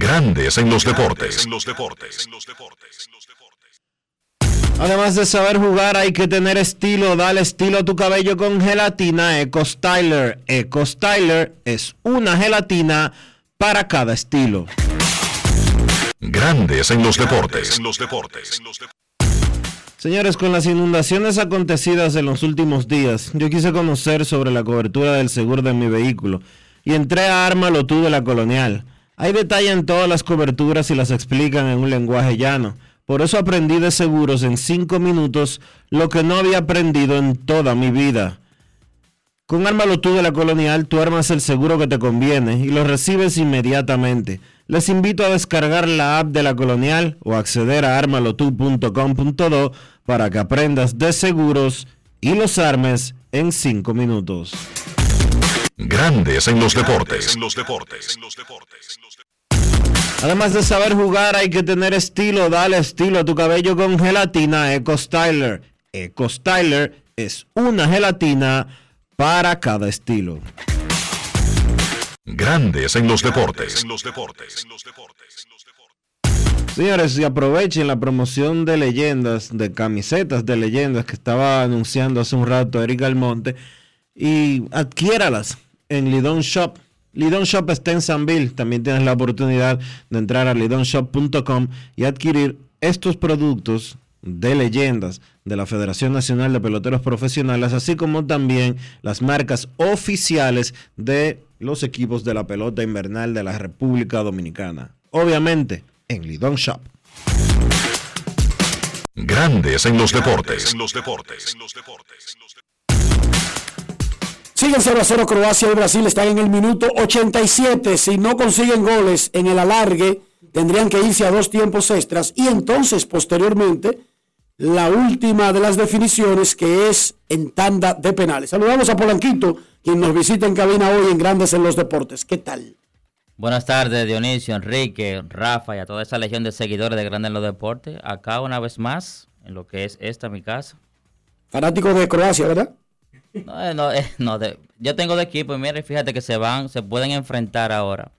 Grandes en los deportes. Además de saber jugar, hay que tener estilo. Dale estilo a tu cabello con gelatina Eco Styler. Eco Styler es una gelatina para cada estilo. Grandes en los deportes. Señores, con las inundaciones acontecidas en los últimos días, yo quise conocer sobre la cobertura del seguro de mi vehículo y entré a Arma Tú de la Colonial. Hay detalle en todas las coberturas y las explican en un lenguaje llano. Por eso aprendí de seguros en cinco minutos lo que no había aprendido en toda mi vida. Con Ármalo tú de la Colonial, tú armas el seguro que te conviene y lo recibes inmediatamente. Les invito a descargar la app de la Colonial o acceder a armalotu.com.do para que aprendas de seguros y los armes en cinco minutos. Grandes en los deportes. En los deportes. Además de saber jugar, hay que tener estilo. Dale estilo a tu cabello con gelatina Eco Styler. Eco Styler es una gelatina para cada estilo. Grandes en los deportes. Señores, y aprovechen la promoción de leyendas, de camisetas de leyendas que estaba anunciando hace un rato Eric Almonte y adquiéralas en Lidon Shop Lidon Shop está en Sanville. También tienes la oportunidad de entrar a lidonshop.com y adquirir estos productos de leyendas de la Federación Nacional de Peloteros Profesionales, así como también las marcas oficiales de los equipos de la pelota invernal de la República Dominicana. Obviamente, en Lidon Shop. Grandes en los deportes. En los deportes. Siguen 0 a 0 Croacia y Brasil están en el minuto 87. Si no consiguen goles en el alargue, tendrían que irse a dos tiempos extras y entonces posteriormente la última de las definiciones que es en tanda de penales. Saludamos a Polanquito, quien nos visita en cabina hoy en Grandes en los Deportes. ¿Qué tal? Buenas tardes, Dionisio, Enrique, Rafa y a toda esa legión de seguidores de Grandes en los Deportes. Acá una vez más, en lo que es esta mi casa. Fanático de Croacia, ¿verdad? No, eh, no, eh, no de, yo tengo de equipo y mire, fíjate que se van, se pueden enfrentar ahora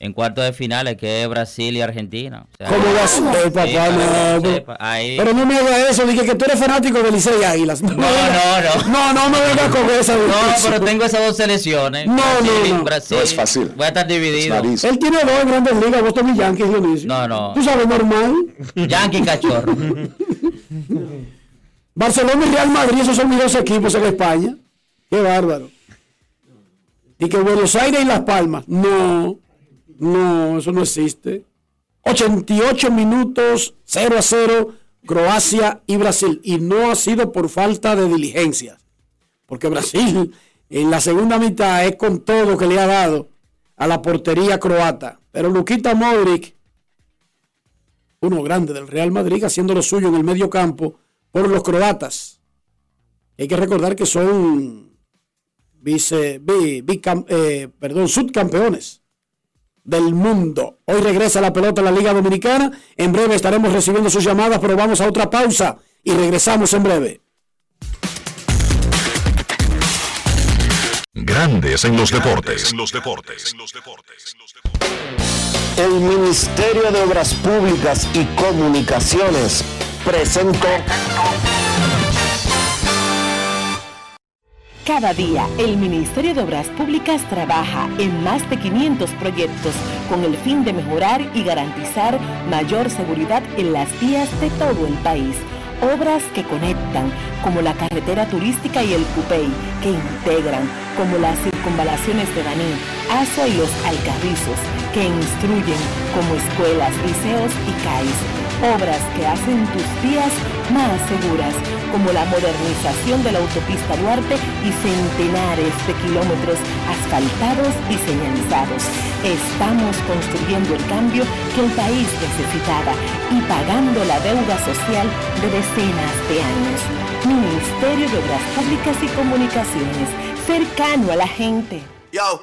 en cuartos de finales, que es Brasil y Argentina. O sea, ¿Cómo va a ser, papá? sí, no, pero, sepa, ahí- pero no me haga eso, dije que tú eres fanático de Licey y Águilas. No, No, no, no. No, no me vengas con esa. No, pero tengo esas dos selecciones. No, Brasil no, no. Brasil. No es fácil. Voy a estar dividido. Él tiene dos en grandes ligas, Boston y Yankees, Dionisio. No, no. Tú sabes, normal. Yankee cachorro. Barcelona y Real Madrid, esos son mis dos equipos en España. Qué bárbaro. Y que Buenos Aires y Las Palmas. No, no, eso no existe. 88 minutos, 0 a 0, Croacia y Brasil. Y no ha sido por falta de diligencias. Porque Brasil en la segunda mitad es con todo que le ha dado a la portería croata. Pero Luquita Modric, uno grande del Real Madrid, haciendo lo suyo en el medio campo por los croatas. Hay que recordar que son vice, bi- bicam- eh, perdón, subcampeones del mundo. Hoy regresa la pelota a la Liga Dominicana. En breve estaremos recibiendo sus llamadas, pero vamos a otra pausa y regresamos en breve. Grandes en los deportes. El Ministerio de Obras Públicas y Comunicaciones presentó Cada día, el Ministerio de Obras Públicas trabaja en más de 500 proyectos con el fin de mejorar y garantizar mayor seguridad en las vías de todo el país. Obras que conectan, como la carretera turística y el Cupey, que integran, como las circunvalaciones de Baní, Azo y los Alcarrizos, que instruyen, como escuelas, liceos y CAIS. Obras que hacen tus vías más seguras, como la modernización de la autopista Duarte y centenares de kilómetros asfaltados y señalizados. Estamos construyendo el cambio que el país necesitaba y pagando la deuda social de decenas de años. Ministerio de Obras Públicas y Comunicaciones, cercano a la gente. Yo,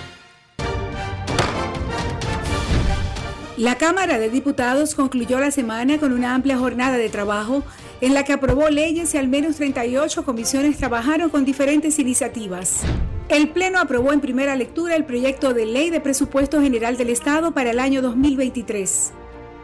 La Cámara de Diputados concluyó la semana con una amplia jornada de trabajo en la que aprobó leyes y al menos 38 comisiones trabajaron con diferentes iniciativas. El Pleno aprobó en primera lectura el proyecto de ley de presupuesto general del Estado para el año 2023.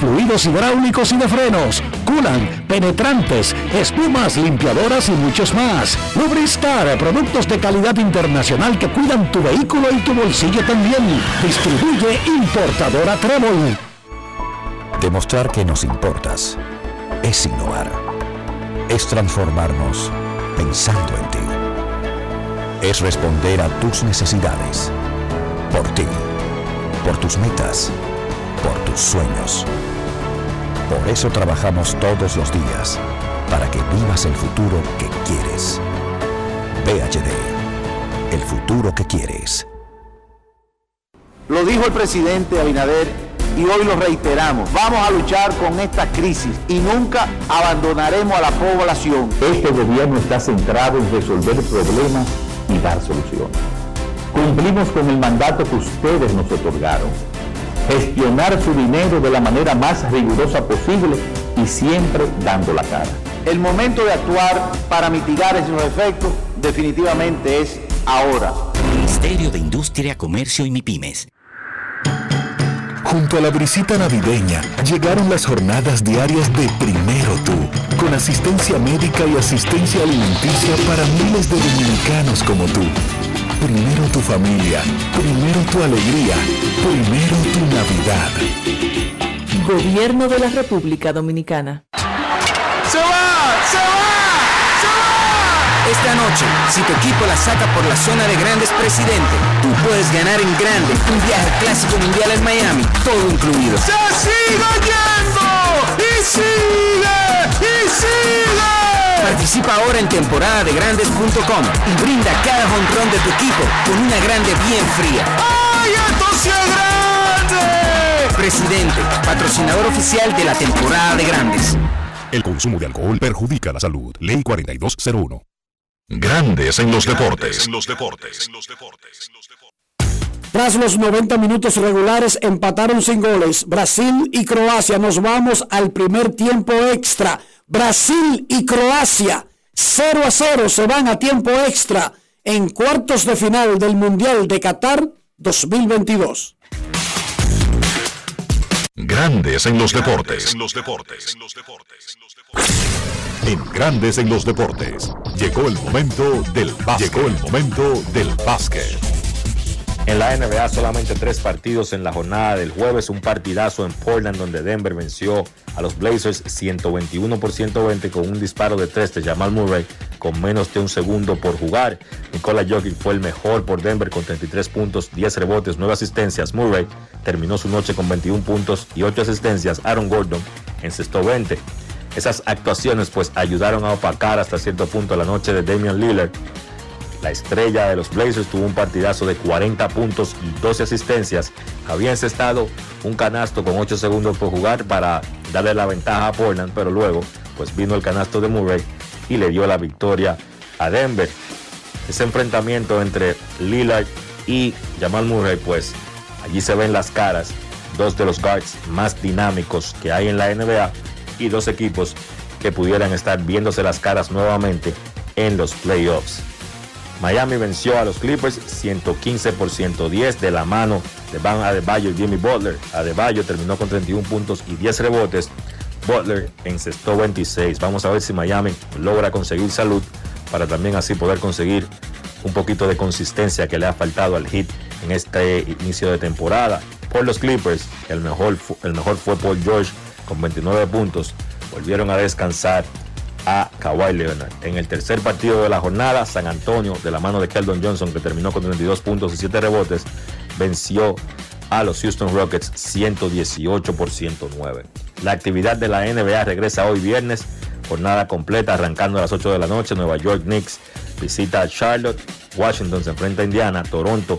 fluidos hidráulicos y de frenos, culan, penetrantes, espumas, limpiadoras y muchos más. Lubristar, productos de calidad internacional que cuidan tu vehículo y tu bolsillo también. Distribuye importadora Trébol. Demostrar que nos importas es innovar. Es transformarnos pensando en ti. Es responder a tus necesidades. Por ti. Por tus metas por tus sueños. Por eso trabajamos todos los días, para que vivas el futuro que quieres. VHD, el futuro que quieres. Lo dijo el presidente Abinader y hoy lo reiteramos. Vamos a luchar con esta crisis y nunca abandonaremos a la población. Este gobierno está centrado en resolver problemas y dar soluciones. Cumplimos con el mandato que ustedes nos otorgaron gestionar su dinero de la manera más rigurosa posible y siempre dando la cara. El momento de actuar para mitigar esos efectos definitivamente es ahora. Ministerio de Industria, Comercio y MIPIMES. Junto a la brisita navideña llegaron las jornadas diarias de Primero Tú, con asistencia médica y asistencia alimenticia para miles de dominicanos como tú. Primero tu familia, primero tu alegría, primero tu Navidad. Gobierno de la República Dominicana. ¡Se va! ¡Se va! ¡Se va! Esta noche, si tu equipo la saca por la zona de grandes presidente, tú puedes ganar en grande un viaje clásico mundial en Miami, todo incluido. ¡Se sigue yendo! ¡Y sigue! ¡Y sigue! Participa ahora en temporada de grandes.com y brinda cada jonrón de tu equipo con una grande bien fría. ¡Ay, esto sí es grande! Presidente, patrocinador oficial de la temporada de grandes. El consumo de alcohol perjudica la salud. Ley 4201. Grandes en los deportes. En los deportes. Tras los 90 minutos regulares empataron sin goles. Brasil y Croacia nos vamos al primer tiempo extra. Brasil y Croacia 0 a 0 se van a tiempo extra en cuartos de final del Mundial de Qatar 2022. Grandes en los deportes. En Grandes en los deportes. Llegó el momento del básquet. Llegó el momento del básquet. En la NBA solamente tres partidos en la jornada del jueves, un partidazo en Portland donde Denver venció a los Blazers 121 por 120 con un disparo de tres de Jamal Murray con menos de un segundo por jugar. Nikola Jokic fue el mejor por Denver con 33 puntos, 10 rebotes, 9 asistencias. Murray terminó su noche con 21 puntos y 8 asistencias. Aaron Gordon encestó 20. Esas actuaciones pues ayudaron a opacar hasta cierto punto la noche de Damian Lillard la estrella de los Blazers tuvo un partidazo de 40 puntos y 12 asistencias. Había encestado un canasto con 8 segundos por jugar para darle la ventaja a Portland, pero luego pues vino el canasto de Murray y le dio la victoria a Denver. Ese enfrentamiento entre Lillard y Jamal Murray, pues allí se ven las caras, dos de los guards más dinámicos que hay en la NBA y dos equipos que pudieran estar viéndose las caras nuevamente en los playoffs. Miami venció a los Clippers 115 por 110 de la mano de Van Adebayo y Jimmy Butler. Adebayo terminó con 31 puntos y 10 rebotes. Butler encestó 26. Vamos a ver si Miami logra conseguir salud para también así poder conseguir un poquito de consistencia que le ha faltado al hit en este inicio de temporada. Por los Clippers, el mejor, el mejor fue Paul George con 29 puntos. Volvieron a descansar a Kawhi Leonard. En el tercer partido de la jornada, San Antonio, de la mano de Keldon Johnson, que terminó con 32 puntos y 7 rebotes, venció a los Houston Rockets 118 por 109. La actividad de la NBA regresa hoy viernes, jornada completa arrancando a las 8 de la noche. Nueva York Knicks visita a Charlotte, Washington se enfrenta a Indiana, Toronto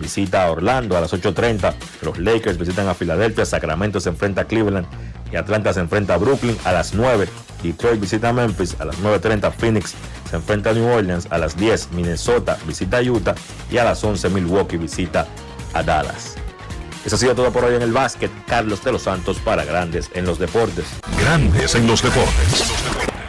visita a Orlando a las 8.30. Los Lakers visitan a Filadelfia, Sacramento se enfrenta a Cleveland y Atlanta se enfrenta a Brooklyn a las 9. Detroit visita Memphis a las 9.30. Phoenix se enfrenta a New Orleans a las 10. Minnesota visita a Utah y a las 11 Milwaukee visita a Dallas. Eso ha sido todo por hoy en el básquet. Carlos de los Santos para Grandes en los Deportes. Grandes en los deportes.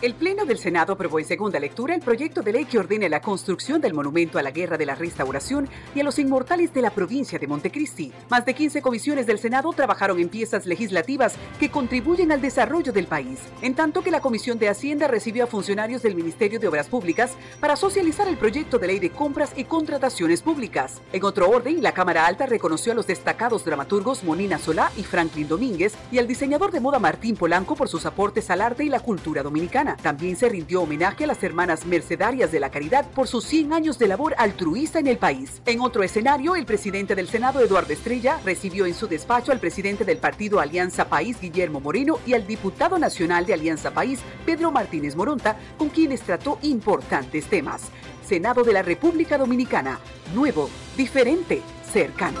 El Pleno del Senado aprobó en segunda lectura el proyecto de ley que ordena la construcción del monumento a la Guerra de la Restauración y a los inmortales de la provincia de Montecristi. Más de 15 comisiones del Senado trabajaron en piezas legislativas que contribuyen al desarrollo del país, en tanto que la Comisión de Hacienda recibió a funcionarios del Ministerio de Obras Públicas para socializar el proyecto de ley de compras y contrataciones públicas. En otro orden, la Cámara Alta reconoció a los destacados dramaturgos Monina Solá y Franklin Domínguez y al diseñador de moda Martín Polanco por sus aportes al arte y la cultura dominicana. También se rindió homenaje a las hermanas mercedarias de la caridad por sus 100 años de labor altruista en el país. En otro escenario, el presidente del Senado, Eduardo Estrella, recibió en su despacho al presidente del partido Alianza País, Guillermo Moreno, y al diputado nacional de Alianza País, Pedro Martínez Moronta, con quienes trató importantes temas. Senado de la República Dominicana, nuevo, diferente, cercano.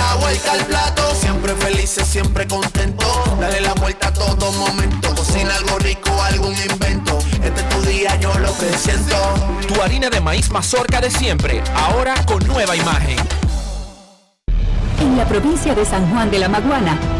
La vuelta al plato, siempre felices, siempre contento. Dale la vuelta a todo momento. Cocina algo rico, algún invento. Este es tu día, yo lo que siento. Tu harina de maíz mazorca de siempre, ahora con nueva imagen. En la provincia de San Juan de la Maguana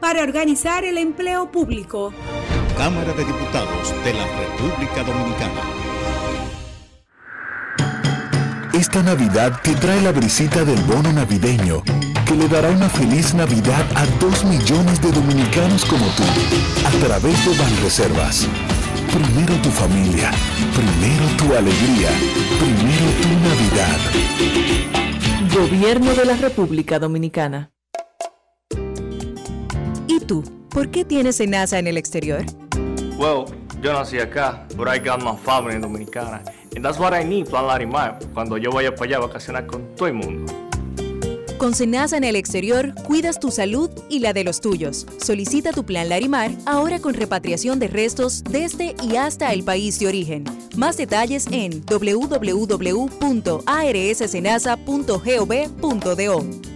para organizar el empleo público. Cámara de Diputados de la República Dominicana. Esta Navidad te trae la brisita del bono navideño que le dará una feliz Navidad a dos millones de dominicanos como tú a través de Banreservas. Primero tu familia, primero tu alegría, primero tu Navidad. Gobierno de la República Dominicana. ¿Y tú? ¿Por qué tienes enaza en el exterior? Well, yo nací acá, but I got my family dominicana. And that's what I need, Plan Larimar, cuando yo vaya para allá a vacacionar con todo el mundo. Con Senasa en el exterior, cuidas tu salud y la de los tuyos. Solicita tu plan Larimar ahora con repatriación de restos desde y hasta el país de origen. Más detalles en www.arssenasa.gov.do.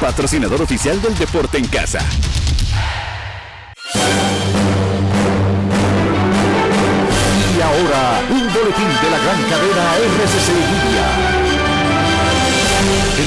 patrocinador oficial del deporte en casa. Y ahora, un boletín de la gran cadena RCC Media.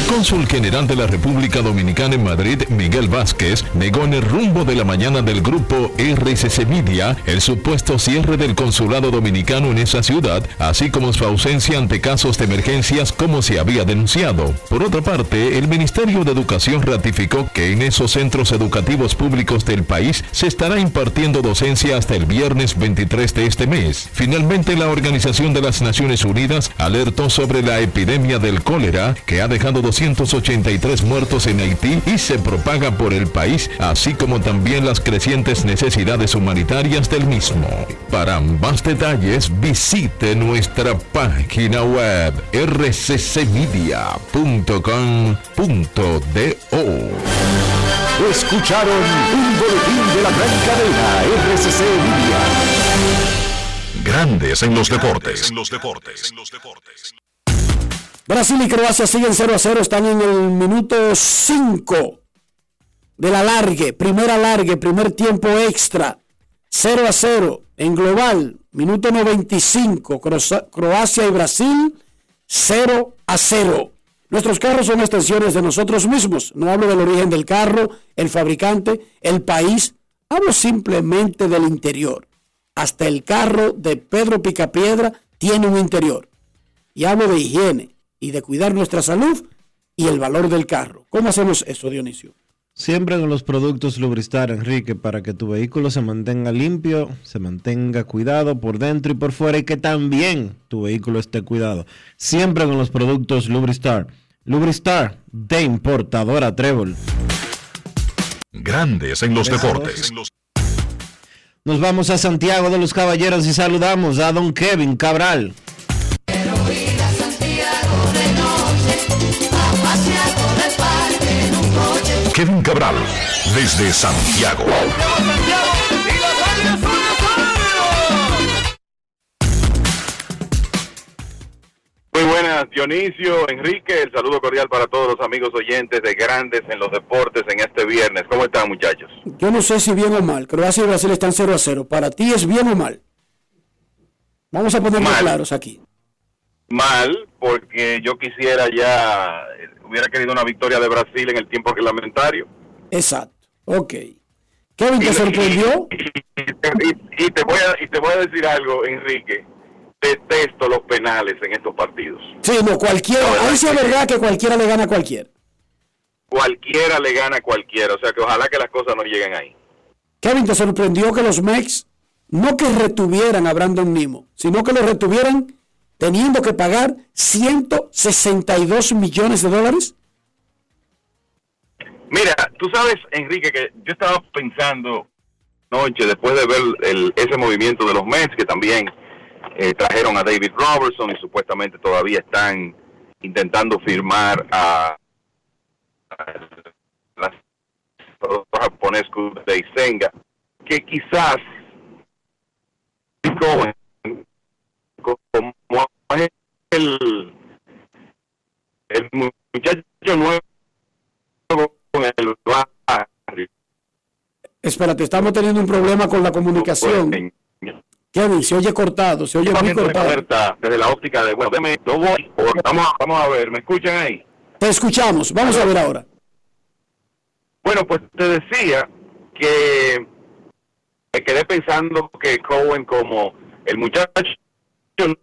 Cónsul general de la República Dominicana en Madrid, Miguel Vázquez, negó en el rumbo de la mañana del grupo RCC Media el supuesto cierre del consulado dominicano en esa ciudad, así como su ausencia ante casos de emergencias como se había denunciado. Por otra parte, el Ministerio de Educación ratificó que en esos centros educativos públicos del país se estará impartiendo docencia hasta el viernes 23 de este mes. Finalmente, la Organización de las Naciones Unidas alertó sobre la epidemia del cólera que ha dejado 283 muertos en Haití y se propaga por el país, así como también las crecientes necesidades humanitarias del mismo. Para más detalles, visite nuestra página web rccmedia.com.do. Escucharon un boletín de la gran cadena RCC Media. Grandes en los deportes. Brasil y Croacia siguen 0 a 0, están en el minuto 5 del alargue, primer alargue, primer tiempo extra, 0 a 0 en global, minuto 95, Croacia y Brasil, 0 a 0. Nuestros carros son extensiones de nosotros mismos, no hablo del origen del carro, el fabricante, el país, hablo simplemente del interior. Hasta el carro de Pedro Picapiedra tiene un interior. Y hablo de higiene y de cuidar nuestra salud y el valor del carro. ¿Cómo hacemos eso, Dionisio? Siempre con los productos Lubristar, Enrique, para que tu vehículo se mantenga limpio, se mantenga cuidado por dentro y por fuera y que también tu vehículo esté cuidado. Siempre con los productos Lubristar. Lubristar de importadora Trébol. Grandes en los deportes. Nos vamos a Santiago de los Caballeros y saludamos a don Kevin Cabral. Kevin Cabral, desde Santiago. Muy buenas, Dionisio, Enrique, el saludo cordial para todos los amigos oyentes de Grandes en los Deportes en este viernes. ¿Cómo están, muchachos? Yo no sé si bien o mal. Croacia y Brasil están 0 a 0. ¿Para ti es bien o mal? Vamos a ponerlo claros aquí. Mal, porque yo quisiera ya, hubiera querido una victoria de Brasil en el tiempo reglamentario. Exacto. Ok. Kevin, ¿te sorprendió? Y, y, te voy a, y te voy a decir algo, Enrique. Detesto los penales en estos partidos. Sí, no, cualquiera. ahí sí es verdad que cualquiera le gana a cualquiera. Cualquiera le gana a cualquiera. O sea que ojalá que las cosas no lleguen ahí. Kevin, ¿te sorprendió que los Mex no que retuvieran a Brandon Nimo, sino que lo retuvieran teniendo que pagar 162 millones de dólares? Mira, tú sabes, Enrique, que yo estaba pensando noche después de ver el, ese movimiento de los Mets que también eh, trajeron a David Robertson y supuestamente todavía están intentando firmar a, a la japonés de Isenga, que quizás el, el muchacho nuevo con el barrio. Espérate, estamos teniendo un problema con la comunicación. Kevin, se oye cortado, se oye muy cortado. Desde la óptica de, bueno, voy, vamos, vamos a ver, ¿me escuchan ahí? Te escuchamos, vamos a ver ahora. Bueno, pues te decía que me quedé pensando que Cohen como el muchacho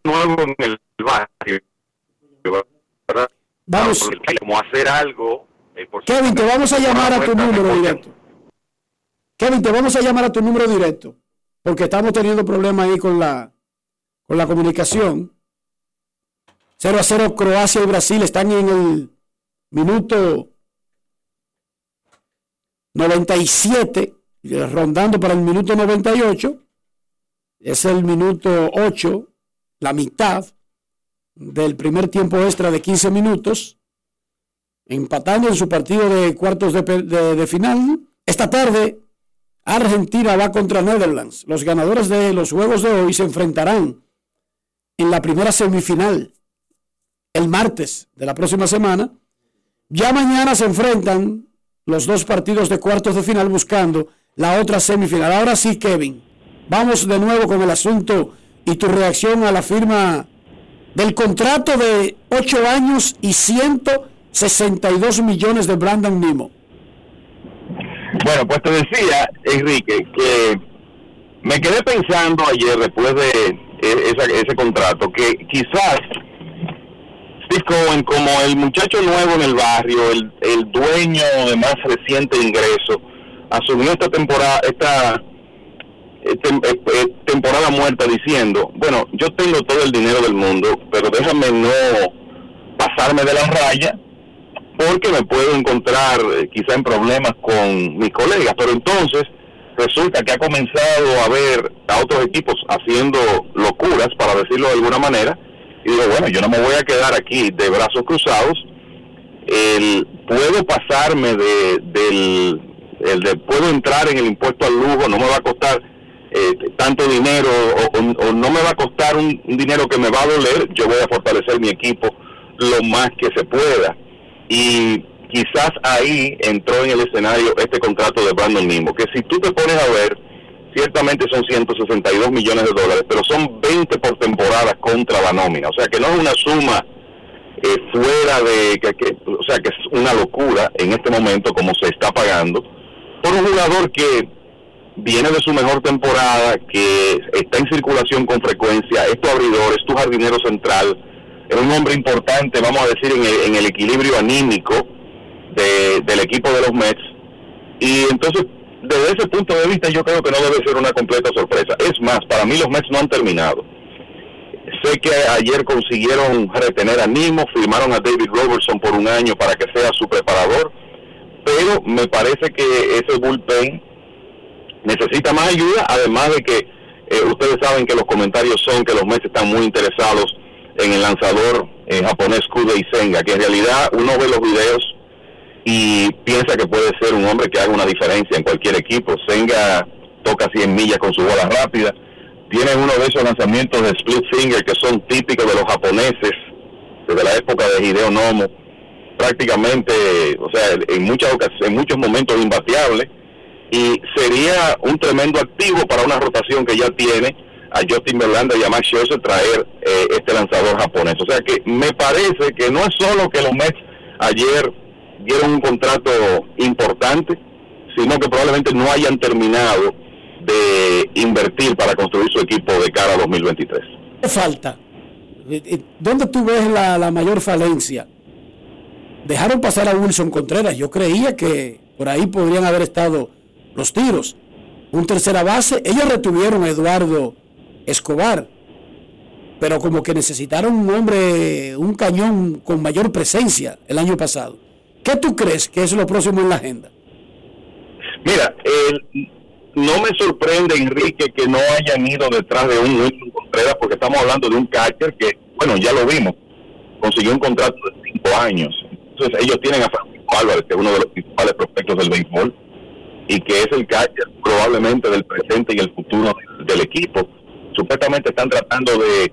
nuevo en el barrio, ¿verdad? Vamos. Como hacer algo. Eh, por Kevin, te vamos a llamar a tu número directo. Kevin, te vamos a llamar a tu número directo, porque estamos teniendo problemas ahí con la, con la comunicación. 0 a 0 Croacia y Brasil están en el minuto 97, eh, rondando para el minuto 98. Es el minuto 8, la mitad del primer tiempo extra de 15 minutos, empatando en su partido de cuartos de, de final. Esta tarde, Argentina va contra Netherlands. Los ganadores de los juegos de hoy se enfrentarán en la primera semifinal el martes de la próxima semana. Ya mañana se enfrentan los dos partidos de cuartos de final buscando la otra semifinal. Ahora sí, Kevin, vamos de nuevo con el asunto y tu reacción a la firma del contrato de 8 años y 162 millones de Brandon Nimo. Bueno, pues te decía, Enrique, que me quedé pensando ayer después de e- esa- ese contrato que quizás Steve Cohen, como el muchacho nuevo en el barrio, el, el dueño de más reciente ingreso, asumió esta temporada, esta eh, tem- eh, eh, temporada muerta diciendo, bueno, yo tengo todo el dinero del mundo, pero déjame no pasarme de la raya porque me puedo encontrar eh, quizá en problemas con mis colegas, pero entonces resulta que ha comenzado a ver a otros equipos haciendo locuras, para decirlo de alguna manera, y digo, bueno, yo no me voy a quedar aquí de brazos cruzados, el, puedo pasarme de, del, el puedo entrar en el impuesto al lujo, no me va a costar eh, tanto dinero o, no me va a costar un, un dinero que me va a doler, yo voy a fortalecer mi equipo lo más que se pueda. Y quizás ahí entró en el escenario este contrato de Brandon Nimo, que si tú te pones a ver, ciertamente son 162 millones de dólares, pero son 20 por temporada contra la nómina. O sea que no es una suma eh, fuera de, que, que- o sea que es una locura en este momento como se está pagando, por un jugador que viene de su mejor temporada, que está en circulación con frecuencia, es tu abridor, es tu jardinero central, es un hombre importante, vamos a decir, en el, en el equilibrio anímico de- del equipo de los Mets. Y entonces, desde ese punto de vista, yo creo que no debe ser una completa sorpresa. Es más, para mí los Mets no han terminado. Sé que ayer consiguieron retener a firmaron a David Robertson por un año para que sea su preparador, pero me parece que ese bullpen necesita más ayuda, además de que eh, ustedes saben que los comentarios son que los Mets están muy interesados en el lanzador eh, japonés Kudai Senga, que en realidad uno ve los videos y piensa que puede ser un hombre que haga una diferencia en cualquier equipo. Senga toca 100 millas con su bola rápida, tiene uno de esos lanzamientos de split finger que son típicos de los japoneses desde la época de Hideo Nomo, prácticamente, o sea, en muchas ocas- en muchos momentos imbateable y sería un tremendo activo para una rotación que ya tiene a Justin Verlander y a Max Scherzer traer eh, este lanzador japonés. O sea que me parece que no es solo que los Mets ayer dieron un contrato importante, sino que probablemente no hayan terminado de invertir para construir su equipo de cara a 2023. ¿Qué falta? Eh, eh, ¿Dónde tú ves la, la mayor falencia? Dejaron pasar a Wilson Contreras. Yo creía que por ahí podrían haber estado los tiros. Un tercera base. Ellos retuvieron a Eduardo Escobar. Pero como que necesitaron un hombre, un cañón con mayor presencia el año pasado. ¿Qué tú crees que es lo próximo en la agenda? Mira, no me sorprende, Enrique, que no hayan ido detrás de un Wilson Contreras, porque estamos hablando de un catcher que, bueno, ya lo vimos, consiguió un contrato de cinco años. Entonces, ellos tienen a Francisco Álvarez, que es uno de los principales prospectos del béisbol, y que es el catcher probablemente del presente y el futuro del, equipo. Supuestamente están tratando de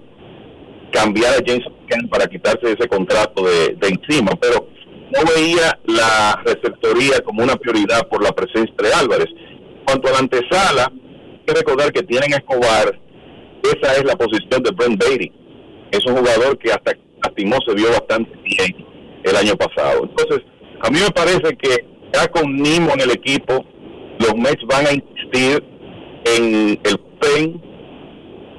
cambiar a James Buchanan para quitarse ese contrato de, encima, pero no veía la receptoría como una prioridad por la presencia de Álvarez. Cuanto a la antesala, hay que recordar que tienen a Escobar, esa es la posición de Brent Beatty. Es un jugador que hasta lastimó se vio bastante bien el año pasado. Entonces, a mí me parece que ya con Nimo en el equipo, los Mets van a insistir en el pen,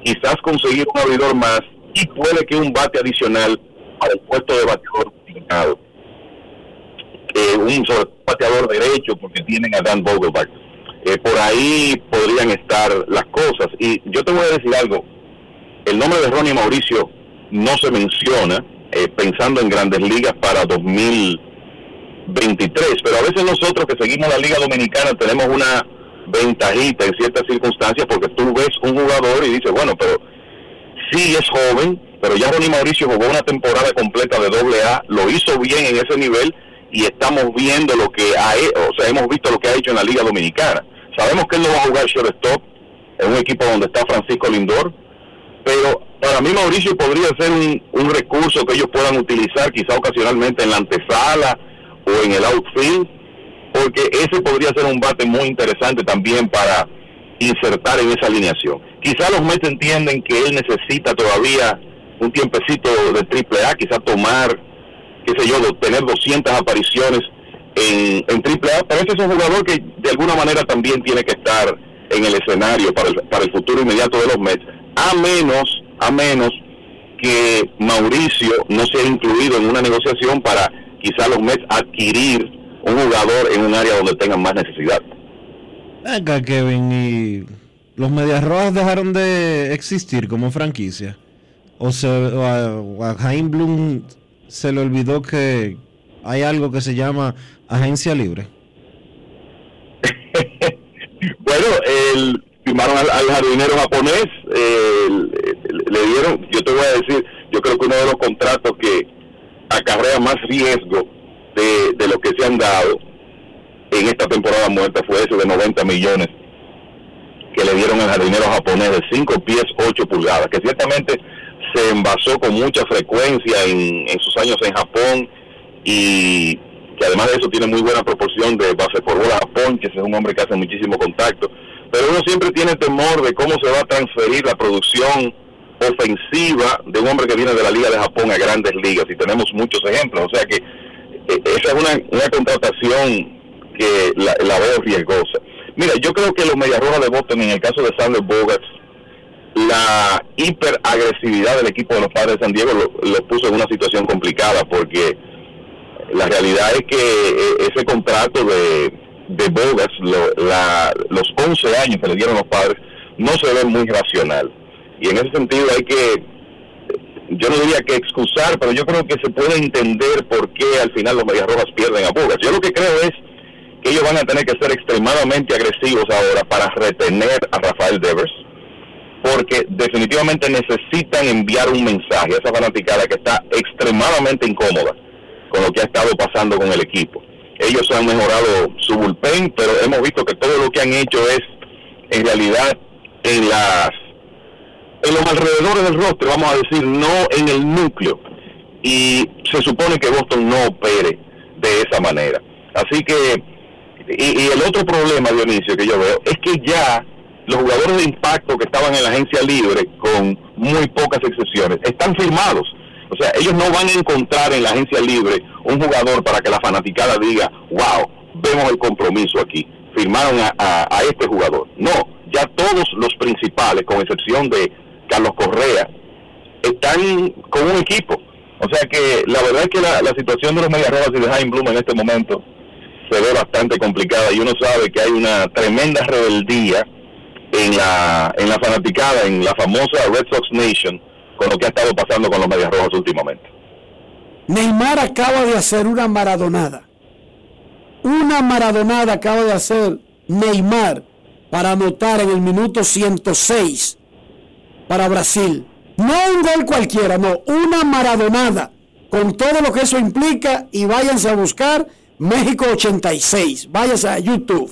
quizás conseguir un abridor más y puede que un bate adicional para el puesto de bateador designado. Eh, un bateador derecho porque tienen a Dan Vogelbach. Eh, por ahí podrían estar las cosas. Y yo te voy a decir algo. El nombre de Ronnie Mauricio no se menciona eh, pensando en grandes ligas para 23. Pero a veces nosotros que seguimos la Liga Dominicana tenemos una ventajita en ciertas circunstancias porque tú ves un jugador y dices, bueno, pero sí es joven, pero ya Ronnie Mauricio jugó una temporada completa de doble A, lo hizo bien en ese nivel y estamos viendo lo que ha, o sea, hemos visto lo que ha hecho en la Liga Dominicana. Sabemos que él no va a jugar shortstop en un equipo donde está Francisco Lindor, pero para mí Mauricio podría ser un, un recurso que ellos puedan utilizar quizá ocasionalmente en la antesala o en el outfield, porque ese podría ser un bate muy interesante también para insertar en esa alineación. Quizá los Mets entienden que él necesita todavía un tiempecito de triple A, quizá tomar, qué sé yo, tener 200 apariciones en, triple A, pero ese es un jugador que de alguna manera también tiene que estar en el escenario para el, para el futuro inmediato de los Mets, a menos, a menos que Mauricio no sea incluido en una negociación para quizá los Mets adquirir un jugador en un área donde tengan más necesidad. Venga, Kevin, y los Medias Rojas dejaron de existir como franquicia. O, se, o a, o a Jaime Bloom se le olvidó que hay algo que se llama agencia libre. Bueno, el, firmaron al, al jardinero japonés, eh, le, le dieron, yo te voy a decir, yo creo que uno de los contratos que acarrea más riesgo de, lo que se han dado en esta temporada muerta. Fue ese de 90 millones que le dieron al jardinero japonés de 5 pies 8 pulgadas, que ciertamente se envasó con mucha frecuencia en, en sus años en Japón y que además de eso tiene muy buena proporción de base por bola a Japón, que es un hombre que hace muchísimo contacto, pero uno siempre tiene temor de cómo se va a transferir la producción ofensiva de un hombre que viene de la Liga de Japón a grandes ligas y tenemos muchos ejemplos, o sea que eh, esa es una, una contratación que la, la veo riesgosa. Mira, yo creo que los Mediarrojas de Boston, en el caso de Sander Bogarts, la hiperagresividad del equipo de los Padres de San Diego lo, puso en una situación complicada porque la realidad es que eh, ese contrato de, de Bogarts, lo- los 11 años que le dieron los padres, no se ve muy racional. Y en ese sentido hay que, yo no diría que excusar, pero yo creo que se puede entender por qué al final los Medias Rojas pierden a Bogarts. Yo lo que creo es que ellos van a tener que ser extremadamente agresivos ahora para retener a Rafael Devers, porque definitivamente necesitan enviar un mensaje a esa fanaticada que está extremadamente incómoda con lo que ha estado pasando con el equipo. Ellos han mejorado su bullpen, pero hemos visto que todo lo que han hecho es, en realidad, en las en los alrededores del rostro, vamos a decir, no en el núcleo. Y se supone que Boston no opere de esa manera. Así que, y, el otro problema, Dionisio, que yo veo, es que ya los jugadores de impacto que estaban en la agencia libre, con muy pocas excepciones, están firmados. O sea, ellos no van a encontrar en la agencia libre un jugador para que la fanaticada diga, wow, vemos el compromiso aquí, firmaron a, a- a este jugador. No, ya todos los principales, con excepción de Carlos Correa, están con un equipo. O sea que la verdad es que la, situación de los Medias Rojas y de Jaime Bloom en este momento se ve bastante complicada y uno sabe que hay una tremenda rebeldía en la, en la fanaticada, en la famosa Red Sox Nation, con lo que ha estado pasando con los Medias Rojas últimamente. Neymar acaba de hacer una maradonada. Una maradonada acaba de hacer Neymar para anotar en el minuto 106 para Brasil. No un gol cualquiera, no, una maradonada. Con todo lo que eso implica y váyanse a buscar México 86. Váyanse a YouTube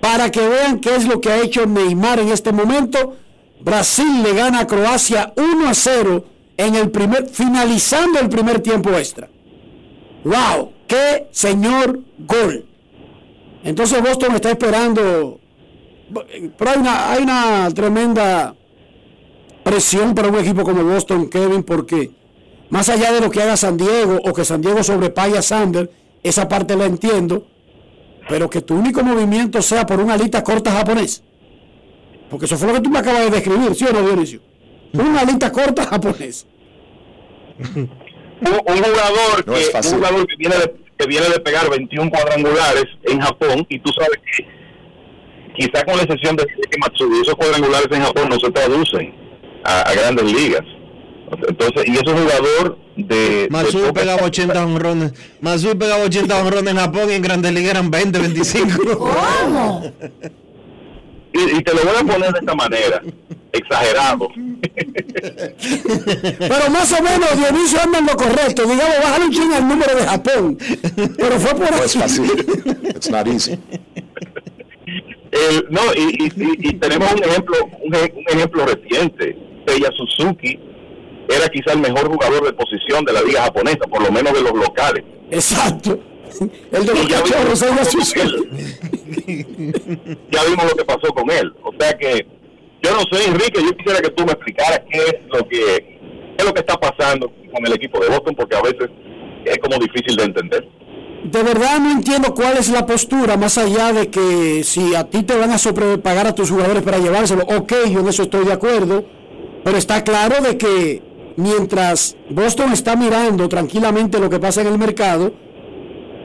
para que vean qué es lo que ha hecho Neymar en este momento. Brasil le gana a Croacia 1 a 0 en el primer, finalizando el primer tiempo extra. ¡Wow! ¡Qué señor gol! Entonces Boston está esperando, pero hay una, hay una tremenda presión para un equipo como Boston, Kevin, porque más allá de lo que haga San Diego o que San Diego sobrepague a Sander, esa parte la entiendo, pero que tu único movimiento sea por una alita corta japonés. Porque eso fue lo que tú me acabas de describir, ¿sí o no, Dionisio? Una alita corta japonés. un, un jugador, No que, un jugador que viene de, que viene de pegar 21 cuadrangulares en Japón y tú sabes que quizá con la excepción de Matsui, esos cuadrangulares en Japón no se traducen a, a grandes ligas. Entonces, y es un jugador de. Mazú de pegaba 80 honrones. Mazú pegaba 80 honrones en Japón y en Grandes Ligas eran 20, 25. ¿Cómo? Y, y te lo voy a poner de esta manera, exagerado. Pero más o menos Dionisio anda en lo correcto. Digamos, bájale un ching al número de Japón. Pero fue por No ahí. es fácil. It's not easy. El- no, y, y- y- y tenemos un ejemplo, un, un ejemplo reciente. Seiya Suzuki era quizá el mejor jugador de posición de la liga japonesa, por lo menos de los locales. Exacto. El de los ya cachorros, vimos Seiya lo que pasó Suzuki. con él. Ya vimos lo que pasó con él. O sea que yo no sé, Enrique, yo quisiera que tú me explicaras qué es lo que qué es lo que está pasando con el equipo de Boston, porque a veces es como difícil de entender. De verdad no entiendo cuál es la postura, más allá de que si a ti te van a sobrepagar a tus jugadores para llevárselo, ok, yo en eso estoy de acuerdo, pero está claro de que mientras Boston está mirando tranquilamente lo que pasa en el mercado,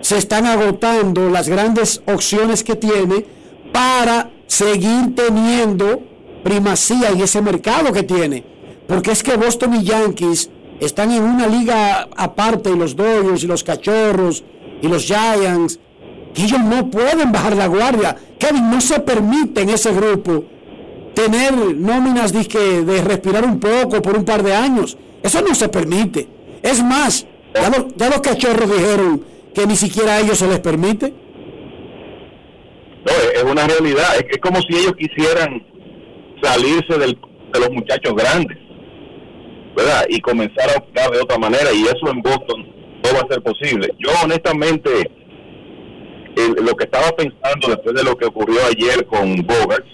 se están agotando las grandes opciones que tiene para seguir teniendo primacía en ese mercado que tiene. Porque es que Boston y Yankees están en una liga aparte, y los Dodgers y los Cachorros y los Giants, que ellos no pueden bajar la guardia. Kevin, no se permite en ese grupo tener nóminas de respirar un poco por un par de años. Eso no se permite. Es más, ya los, cachorros dijeron que ni siquiera a ellos se les permite. Es, una realidad. Es, es como si ellos quisieran salirse de los muchachos grandes, ¿verdad? Y comenzar a optar de otra manera. Y eso en Boston no va a ser posible. Yo, honestamente, lo que estaba pensando después de lo que ocurrió ayer con Bogart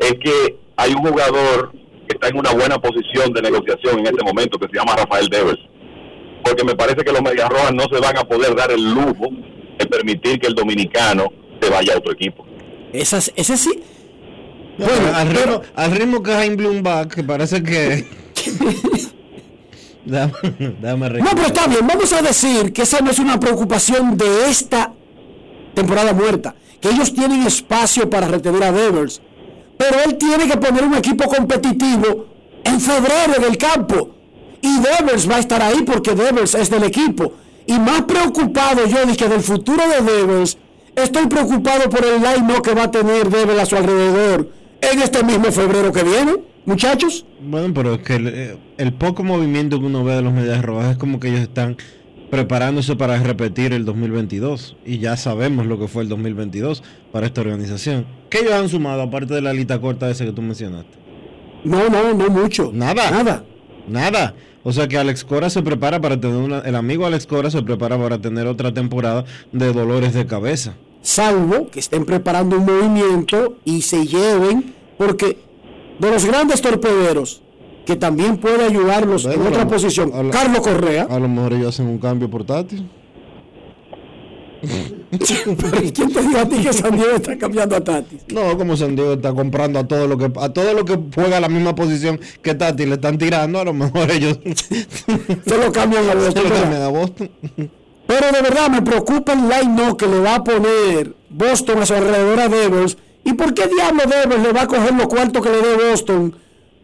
es que hay un jugador que está en una buena posición de negociación en este momento que se llama Rafael Devers. Porque me parece que los Medias Rojas no se van a poder dar el lujo de permitir que el dominicano se vaya a otro equipo. Esas, ese sí. Bueno, al, ritmo, al ritmo que Jaime Bloomberg, que parece que. dame, dame No, pero está bien, vamos a decir que esa no es una preocupación de esta temporada muerta, que ellos tienen espacio para retener a Devers, pero él tiene que poner un equipo competitivo en febrero en el campo, y Devers va a estar ahí porque Devers es del equipo, y más preocupado yo de que del futuro de Devers, estoy preocupado por el line que va a tener Devers a su alrededor en este mismo febrero que viene, muchachos. Bueno, pero es que el, eh, el poco movimiento que uno ve de los Medias Rojas es como que ellos están preparándose para repetir el 2022 y ya sabemos lo que fue el 2022 para esta organización. ¿Qué ellos han sumado aparte de la lista corta esa que tú mencionaste? No, no, no mucho. Nada. Nada. Nada. O sea que Alex Cora se prepara para tener una, el amigo Alex Cora se prepara para tener otra temporada de dolores de cabeza. salvo que estén preparando un movimiento y se lleven, porque de los grandes torpederos, que también puede ayudarlos en otra lo- posición, lo- Carlos Correa. A lo mejor ellos hacen un cambio portátil. Pero, ¿y ¿Quién te dijo a ti que San Diego está cambiando a Tatis? No, como San Diego está comprando a todo lo que a todo lo que juega la misma posición que Tati le están tirando, a lo mejor ellos se lo cambian a Boston. Se lo ¿verdad? cambian a Boston. Pero de verdad me preocupa el line que le va a poner Boston a su alrededor a Devers. ¿Y por qué diablo Devers le va a coger los cuartos que le dé Boston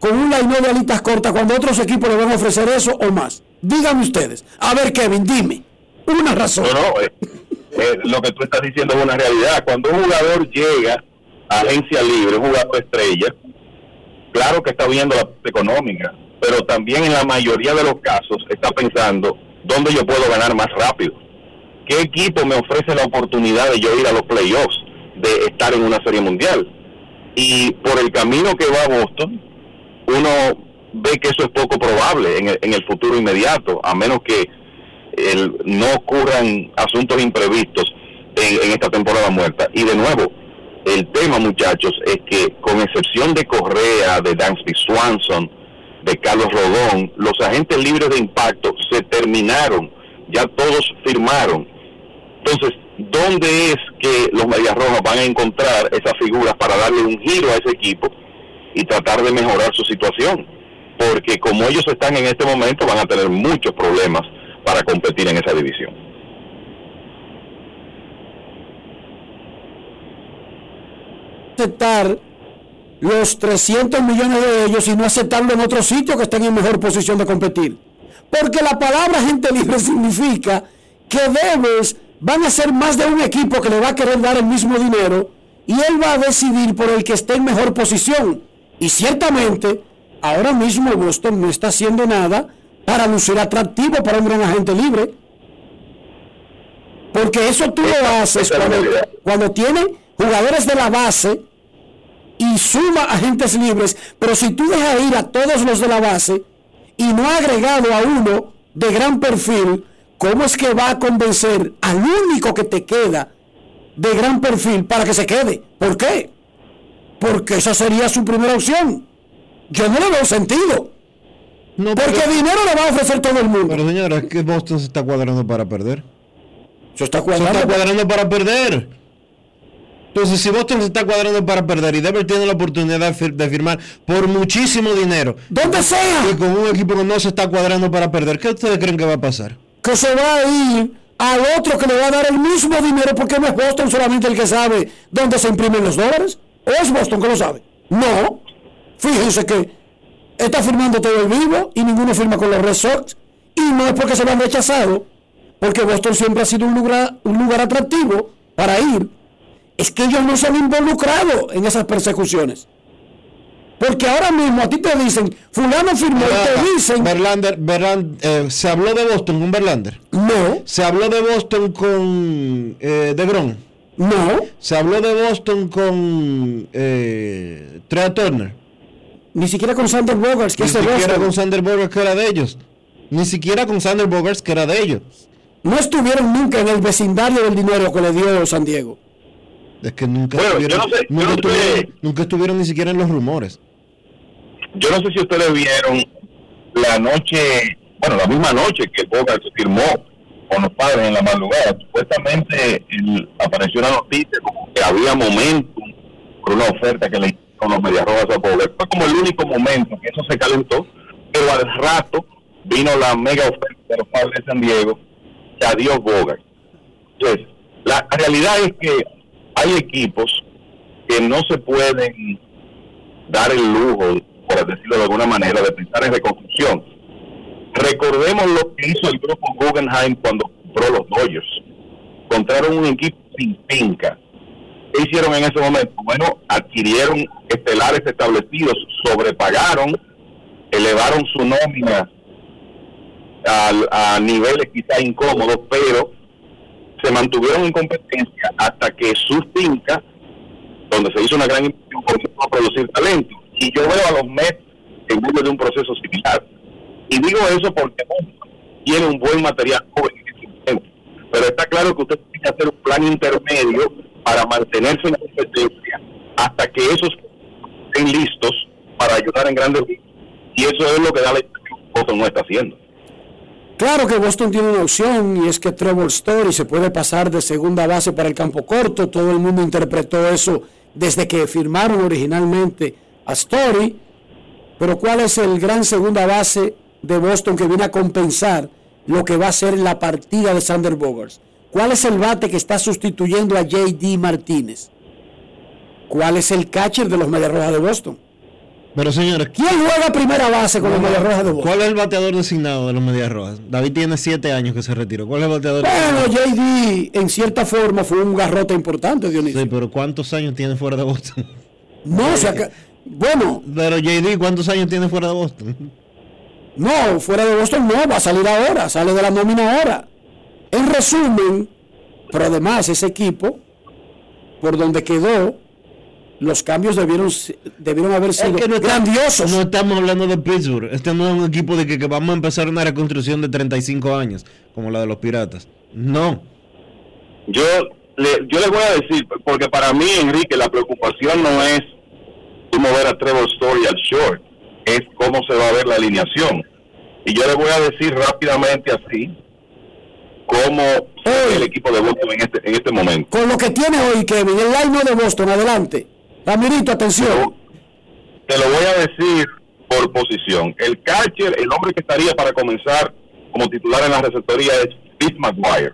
con un line de alitas cortas cuando otros equipos le van a ofrecer eso o más? Díganme ustedes. A ver, Kevin, dime. Una razón. No, no, eh, eh, lo que tú estás diciendo es una realidad. Cuando un jugador llega a agencia libre, un jugador estrella, claro que está viendo la parte económica, pero también en la mayoría de los casos está pensando dónde yo puedo ganar más rápido. ¿Qué equipo me ofrece la oportunidad de yo ir a los playoffs, de estar en una serie mundial? Y por el camino que va a Boston, uno ve que eso es poco probable en el, en el futuro inmediato, a menos que el- no ocurran asuntos imprevistos en, en esta temporada muerta. Y de nuevo, el tema, muchachos, es que con excepción de Correa, de Dansby Swanson, de Carlos Rodón, los agentes libres de impacto se terminaron, ya todos firmaron. Entonces, ¿dónde es que los Medias Rojas van a encontrar esas figuras para darle un giro a ese equipo y tratar de mejorar su situación? Porque como ellos están en este momento, van a tener muchos problemas para competir en esa división. aceptar los 300 millones de ellos y no aceptarlo en otro sitio que estén en mejor posición de competir. Porque la palabra gente libre significa que Devers van a ser más de un equipo que le va a querer dar el mismo dinero y él va a decidir por el que esté en mejor posición. Y ciertamente, ahora mismo Boston no está haciendo nada para lucir atractivo para un gran agente libre. Porque eso tú lo haces cuando, cuando jugadores de la base y suma agentes libres, pero si tú dejas ir a todos los de la base y no ha agregado a uno de gran perfil, ¿cómo es que va a convencer al único que te queda de gran perfil para que se quede? ¿Por qué? Porque esa sería su primera opción. Yo no le veo sentido. Porque dinero le va a ofrecer todo el mundo. Pero señora, es que Boston se está cuadrando para perder. Se está Se cuadrando. está cuadrando para perder. Entonces, si Boston se está cuadrando para perder y Devers tiene la oportunidad de, fir- de firmar por muchísimo dinero, donde sea, y con un equipo que no se está cuadrando para perder, ¿qué ustedes creen que va a pasar? que se va a ir al otro que le va a dar el mismo dinero porque no es Boston solamente el que sabe dónde se imprimen los dólares. ¿O es Boston que lo sabe? No. Fíjense que está firmando todo el vivo y ninguno firma con los Red Sox. Y no es porque se lo han rechazado, porque Boston siempre ha sido un lugar, un lugar atractivo para ir. Es que ellos no se han involucrado en esas persecuciones. Porque ahora mismo a ti te dicen, fulano firmó y te dicen... Verlander, Verlan- eh, ¿se habló de Boston con Verlander? No. ¿Se habló de Boston con eh, DeGrom? No. ¿Se habló de Boston con eh, Trea Turner? Ni siquiera con Sander Bogarts, que Ni es de siquiera Boston. con Sander Bogarts, que era de ellos. Ni siquiera con Sander Bogarts, que era de ellos. No estuvieron nunca en el vecindario del dinero que le dio San Diego. Es que nunca, Bueno, estuvieron, yo no sé- yo nunca, no sé- estuvieron, nunca estuvieron ni siquiera en los rumores. Yo no sé si ustedes vieron la noche, bueno, la misma noche que Bogart se firmó con los padres en la madrugada. Supuestamente apareció una noticia como que había momentum por una oferta que le hicieron los Medias Rojas a Bogart. Fue como el único momento que eso se calentó, pero al rato vino la mega oferta de los padres de San Diego que adiós Bogart. Entonces, la realidad es que hay equipos que no se pueden dar el lujo, por decirlo de alguna manera, de pensar en reconstrucción. Recordemos lo que hizo el grupo Guggenheim cuando compró los Dodgers. Compraron un equipo sin finca. ¿Qué hicieron en ese momento? Bueno, adquirieron estelares establecidos, sobrepagaron, elevaron su nómina al- a niveles quizá incómodos, pero se mantuvieron en competencia hasta que su finca, donde se hizo una gran inversión, comenzó a producir talento. Y yo veo a los Mets en medio de un proceso similar. Y digo eso porque tiene un buen material joven en ese momento. Pero está claro que usted tiene que hacer un plan intermedio para mantenerse en la competencia hasta que esos estén listos para ayudar en grandes. Y eso es lo que da Boston no está haciendo. Claro que Boston tiene una opción y es que Trevor Story se puede pasar de segunda base para el campo corto. Todo el mundo interpretó eso desde que firmaron originalmente a Story. Pero ¿cuál es el gran segunda base de Boston que viene a compensar lo que va a ser la partida de Sander Bogarts? ¿Cuál es el bate que está sustituyendo a JD Martínez? ¿Cuál es el catcher de los Medias Rojas de Boston? Pero señores, ¿Quién juega primera base con los Medias Rojas de Boston? ¿cuál es el bateador designado de los Medias Rojas? David tiene siete años que se retiró. ¿Cuál es el bateador Bueno? JD en cierta forma fue un garrote importante, Dionisio. Sí, pero ¿cuántos años tiene fuera de Boston? No, o sea que, bueno, Pero JD, ¿cuántos años tiene fuera de Boston? No, fuera de Boston no, va a salir ahora, sale de la nómina ahora. En resumen, pero además ese equipo, por donde quedó, los cambios debieron, debieron haber Es sido que no está- grandiosos. No estamos hablando de Pittsburgh. Este no es un equipo de que, que vamos a empezar una reconstrucción de 35 años, como la de los Piratas. No. Yo le, yo les voy a decir, porque para mí, Enrique, la preocupación no es tú mover a Trevor Story al short, es cómo se va a ver la alineación. Y yo les voy a decir rápidamente así cómo el equipo de Boston en este, en este momento. Con lo que tiene hoy Kevin, el line de Boston, adelante. Ramirito, atención. Te lo voy a decir por posición. El catcher, el hombre que estaría para comenzar como titular en la receptoría es Steve McGuire.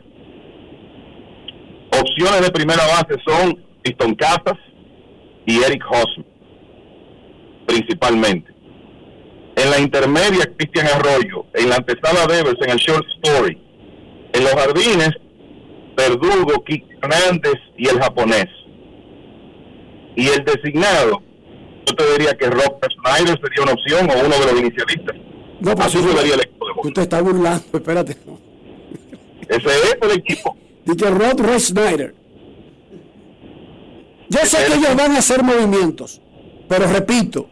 Opciones de primera base son Piston Casas y Eric Hosmer. principalmente. En la intermedia, Cristian Arroyo. En la antesala Devers, en el short story. En los jardines, Verdugo, Kike Hernández y el japonés. Y el designado, yo te diría que Rob Schneider sería una opción o uno de los inicialistas. No, pero Así se vería el equipo de Tú te estás burlando, espérate. Ese es el equipo. Dice Roy Snyder. Yo sé que ellos van a hacer movimientos, pero repito,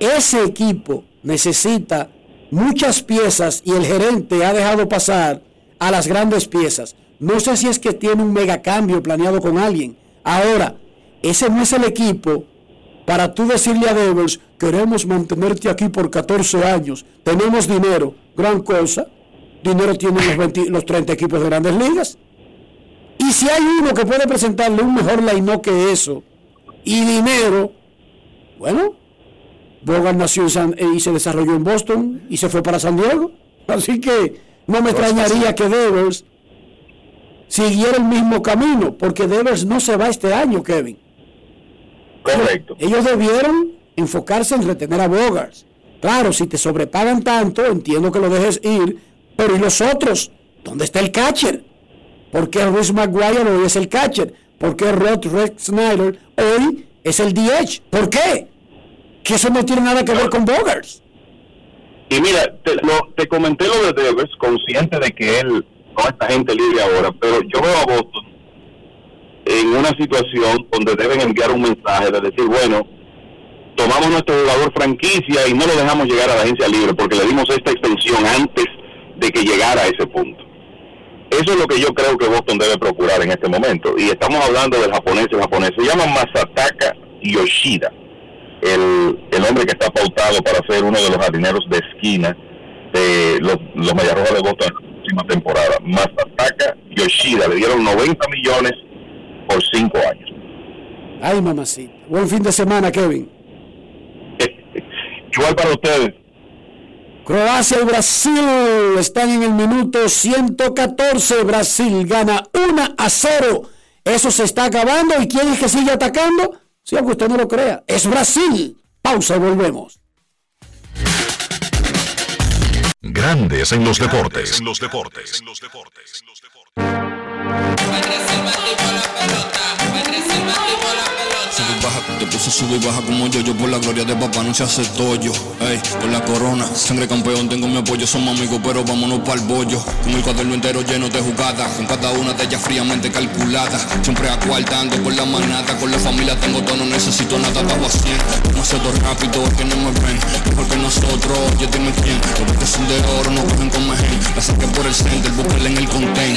ese equipo necesita muchas piezas y el gerente ha dejado pasar a las grandes piezas. No sé si es que tiene un mega cambio planeado con alguien. Ahora, ese no es el equipo para tú decirle a Devers, queremos mantenerte aquí por 14 años, tenemos dinero, gran cosa, dinero tienen los, 20 los 30 equipos de grandes ligas. Y si hay uno que puede presentarle un mejor line que eso, y dinero, bueno, Bogart nació en San- y se desarrolló en Boston y se fue para San Diego. Así que no me extrañaría que Devers siguiera el mismo camino, porque Devers no se va este año, Kevin. Correcto. Ellos debieron enfocarse en retener a Bogars. Claro, si te sobrepagan tanto, entiendo que lo dejes ir, pero ¿y los otros? ¿Dónde está el catcher? ¿Por qué Ruiz Maguire hoy es el catcher? ¿Por qué Rod Rex Snyder hoy es el DH? ¿Por qué? Que eso no tiene nada que ver con Bogars. Y mira, te, lo- te comenté lo de Devers, consciente de que él no está gente libre ahora, pero yo veo a Boston en una situación donde deben enviar un mensaje de decir, bueno, tomamos nuestro jugador franquicia y no lo dejamos llegar a la agencia libre porque le dimos esta extensión antes de que llegara a ese punto. Eso es lo que yo creo que Boston debe procurar en este momento. Y estamos hablando del japonés, el japonés se llama Masataka Yoshida el, el hombre que está pautado para ser uno de los jardineros de esquina de los, los de Boston en la próxima temporada. Masataka Yoshida le dieron 90 millones por 5 años. Ay, mamacita. Buen fin de semana, Kevin. Igual para ustedes. Croacia y Brasil están en el minuto 114. Brasil gana 1 a 0. Eso se está acabando. ¿Y quién es que sigue atacando? Si aunque usted no lo crea, es Brasil. Pausa y volvemos. Grandes en los deportes. los deportes. Sube y baja, te puse sube y baja como yo, yo por la gloria de papá no se hace tollo, ey, por la corona, sangre campeón, tengo mi apoyo, somos amigos, pero vámonos pa'l bollo, con el cuaderno entero lleno de jugadas, con cada una de ellas fríamente calculada, siempre acuartando por la manata, con la familia tengo todo, no necesito nada, bajo a 100, demasiado rápido, es que no me ven, mejor que nosotros, oye dime quién, los que son de oro no cogen con mejen, la saqué por el center, búsquela en el contain.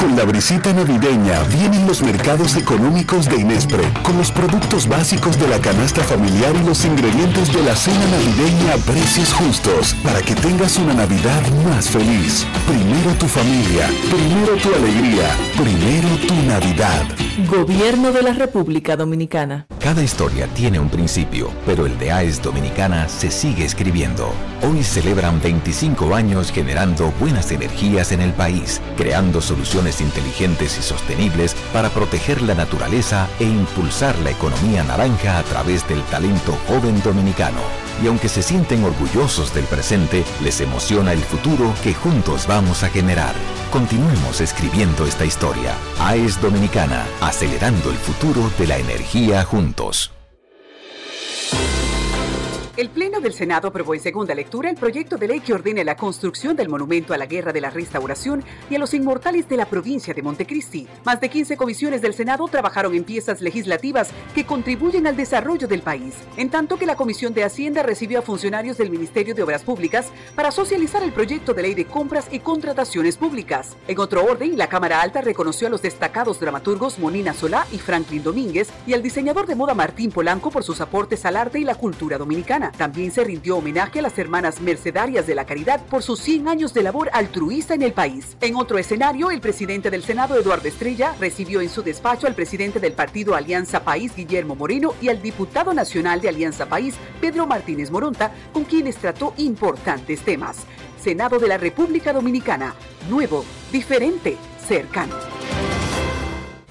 Con la brisita navideña vienen los mercados económicos de Inespre, con los productos básicos de la canasta familiar y los ingredientes de la cena navideña a precios justos, para que tengas una Navidad más feliz. Primero tu familia, primero tu alegría, primero tu Navidad. Gobierno de la República Dominicana. Cada historia tiene un principio, pero el de AES Dominicana se sigue escribiendo. Hoy celebran 25 años generando buenas energías en el país, creando soluciones inteligentes y sostenibles para proteger la naturaleza e impulsar la economía naranja a través del talento joven dominicano. Y aunque se sienten orgullosos del presente, les emociona el futuro que juntos vamos a generar. Continuemos escribiendo esta historia. AES Dominicana, acelerando el futuro de la energía juntos. El Pleno del Senado aprobó en segunda lectura el proyecto de ley que ordena la construcción del Monumento a la Guerra de la Restauración y a los Inmortales de la provincia de Montecristi. Más de 15 comisiones del Senado trabajaron en piezas legislativas que contribuyen al desarrollo del país, en tanto que la Comisión de Hacienda recibió a funcionarios del Ministerio de Obras Públicas para socializar el proyecto de ley de compras y contrataciones públicas. En otro orden, la Cámara Alta reconoció a los destacados dramaturgos Monina Solá y Franklin Domínguez y al diseñador de moda Martín Polanco por sus aportes al arte y la cultura dominicana. También se rindió homenaje a las hermanas mercedarias de la caridad por sus 100 años de labor altruista en el país. En otro escenario, el presidente del Senado, Eduardo Estrella, recibió en su despacho al presidente del partido Alianza País, Guillermo Moreno, y al diputado nacional de Alianza País, Pedro Martínez Moronta, con quienes trató importantes temas. Senado de la República Dominicana, nuevo, diferente, cercano.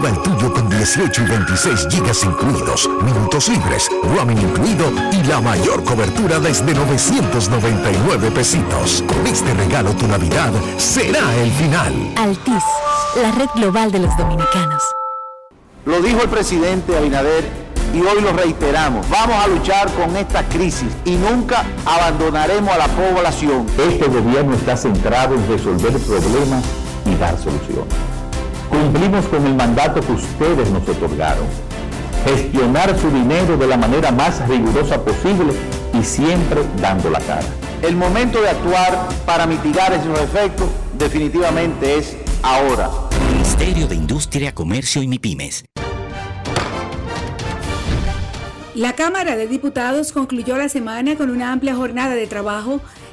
Activa el tuyo con 18 y 26 gigas incluidos, minutos libres, roaming incluido y la mayor cobertura desde 999 pesitos. Con este regalo tu Navidad será el final. Altis, la red global de los dominicanos. Lo dijo el presidente Abinader y hoy lo reiteramos. Vamos a luchar con esta crisis y nunca abandonaremos a la población. Este gobierno está centrado en resolver problemas y dar soluciones. Cumplimos con el mandato que ustedes nos otorgaron. Gestionar su dinero de la manera más rigurosa posible y siempre dando la cara. El momento de actuar para mitigar esos efectos definitivamente es ahora. Ministerio de Industria, Comercio y MIPIMES. La Cámara de Diputados concluyó la semana con una amplia jornada de trabajo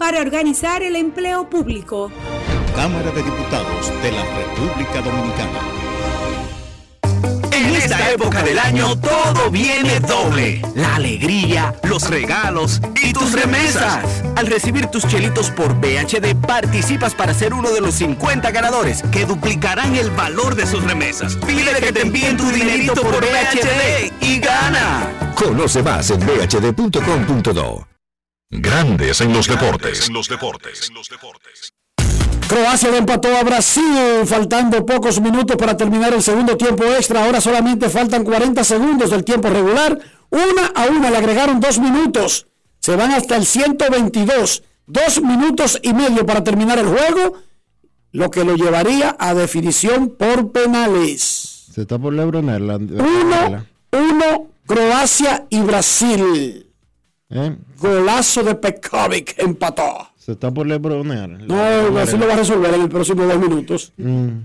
para organizar el empleo público. Cámara de Diputados de la República Dominicana. En esta época del año todo viene doble. La alegría, los regalos y tus remesas. Al recibir tus chelitos por BHD participas para ser uno de los 50 ganadores que duplicarán el valor de sus remesas. Pide que te envíen tu dinerito por BHD y gana. Conoce más en bhd.com.do. Grandes en los deportes. En los deportes. Croacia le empató a Brasil, faltando pocos minutos para terminar el segundo tiempo extra. Ahora solamente faltan 40 segundos del tiempo regular. Una a una le agregaron dos minutos. Se van hasta el 122. Dos minutos y medio para terminar el juego, lo que lo llevaría a definición por penales. Se está por Lebronel. Uno, uno, Croacia y Brasil. ¿Eh? Golazo de Pekovic empató. Se está por Lebronear. No, Brasil lo va a resolver en el próximo dos minutos. Mm.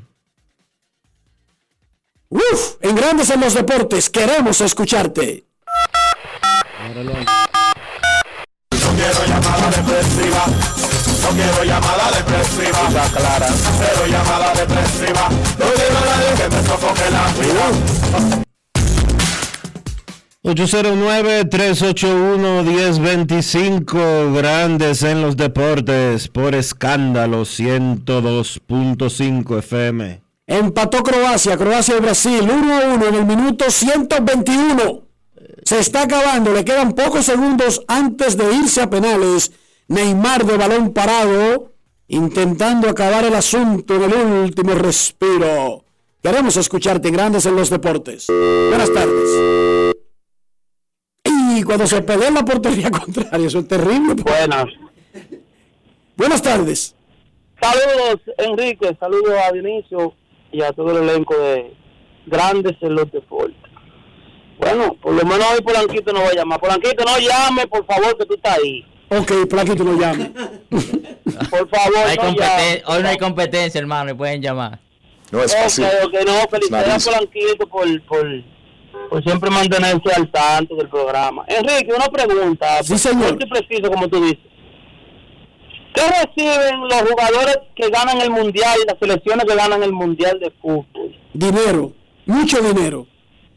Uf, en Grandes en los Deportes, queremos escucharte. No quiero llamada depresiva. No quiero llamada depresiva. clara. Cero llamada depresiva. No quiero nadie que me sofoque la vida. 809-381-1025, grandes en los deportes, por escándalo 102.5 FM. Empató Croacia, Croacia y Brasil, 1 a 1 en el minuto 121. Se está acabando, le quedan pocos segundos antes de irse a penales. Neymar de balón parado, intentando acabar el asunto en el último respiro. Queremos escucharte, grandes en los deportes. Buenas tardes. Y cuando se pelea en la portería contraria, eso es terrible. Buenas. Buenas tardes. Saludos, Enrique. Saludos a Dionisio y a todo el elenco de Grandes en los Deportes. Bueno, por lo menos hoy Polanquito no va a llamar. Polanquito, no llame, por favor, que tú estás ahí. Ok, Polanquito no llame. Por favor, Hay no competen- llame. Hoy no hay competencia, hermano, me pueden llamar. No es fácil. Ok, ok, no, felicidades a Polanquito por, por, por siempre mantenerse al tanto del programa. Enrique, una pregunta. Sí, señor. preciso, como tú dices. ¿Qué reciben los jugadores que ganan el mundial y las selecciones que ganan el mundial de fútbol? Dinero, mucho dinero.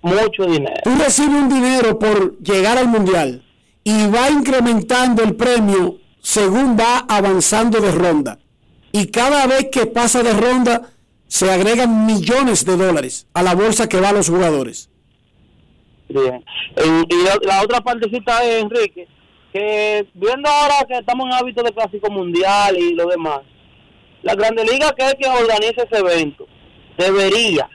Mucho dinero. Tú recibes un dinero por llegar al mundial y va incrementando el premio según va avanzando de ronda. Y cada vez que pasa de ronda se agregan millones de dólares a la bolsa que va a los jugadores. Bien. Y la, la otra partecita es, Enrique, que viendo ahora que estamos en hábito de clásico mundial y lo demás, la Grande Liga, que es quien organiza ese evento, debería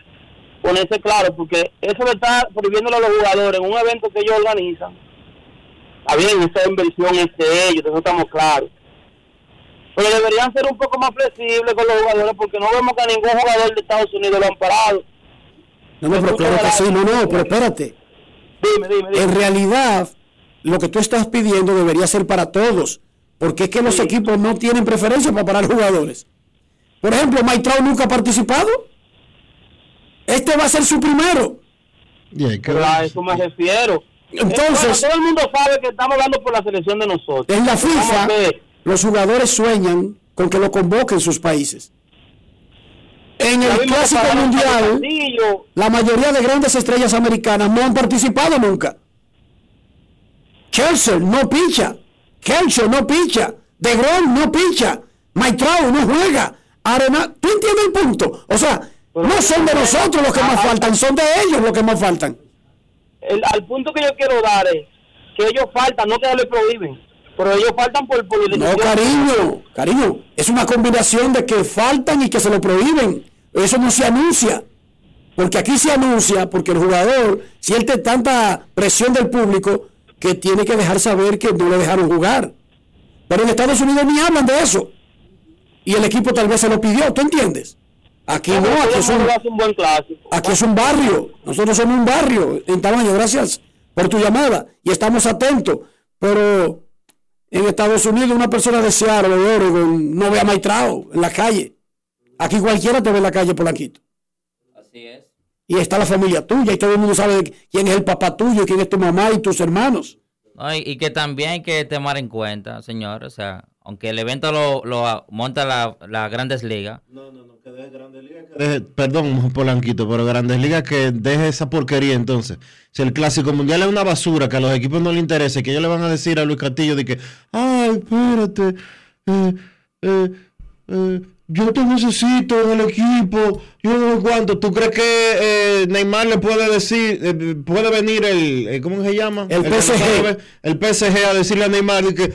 ponerse claro, porque eso de estar prohibiéndole a los jugadores en un evento que ellos organizan, está bien, esa inversión es de ellos, eso estamos claros. Pero deberían ser un poco más flexibles con los jugadores, porque no vemos que a ningún jugador de Estados Unidos lo han parado. No, no, pero claro que sí, no, no, pero espérate. Dime, dime, dime. En realidad, lo que tú estás pidiendo debería ser para todos, porque es que los equipos no tienen preferencia para parar jugadores. Por ejemplo, Maitrao nunca ha participado. Este va a ser su primero. Pero a eso me refiero. Entonces- Bueno, todo el mundo sabe que estamos hablando por la selección de nosotros. En la FIFA, los jugadores sueñan con que lo convoquen sus países. En el Clásico Mundial, la mayoría de grandes estrellas americanas no han participado nunca. Chelsea no picha. Kelso no picha. De Grom no picha. Maitrao no juega. Arena, ¿tú entiendes el punto? O sea, no son de nosotros los que más faltan, son de ellos los que más faltan. El- al punto que yo quiero dar es que ellos faltan, no que les prohíben, pero ellos faltan por... por No, cariño, cariño, es una combinación de que faltan y que se lo prohíben. Eso no se anuncia. Porque aquí se anuncia, porque el jugador siente tanta presión del público que tiene que dejar saber que no le dejaron jugar. Pero en Estados Unidos ni hablan de eso. Y el equipo tal vez se lo pidió, ¿tú entiendes? Aquí no, aquí es un, aquí es un barrio. Nosotros somos un barrio en tamaño. Gracias por tu llamada y estamos atentos. Pero en Estados Unidos una persona de Seattle de Oregon no ve a Maitrao en la calle. Aquí cualquiera te ve en la calle Polanquito. Así es. Y está la familia tuya y todo el mundo sabe quién es el papá tuyo, quién es tu mamá y tus hermanos. No, y, y que también hay que tomar en cuenta, señor, o sea, aunque el evento lo, lo monta la, la Grandes Ligas, Deje- perdón, Polanquito, pero Grandes Ligas que deje esa porquería entonces. Si el Clásico Mundial es una basura, que a los equipos no les interesa, y que ellos le van a decir a Luis Castillo de que, ay, espérate, eh, eh, eh, yo te necesito en el equipo, yo no sé cuánto. ¿Tú crees que eh, Neymar le puede decir, eh, puede venir el, eh, ¿cómo se llama? El no PSG. el PSG a decirle a Neymar que,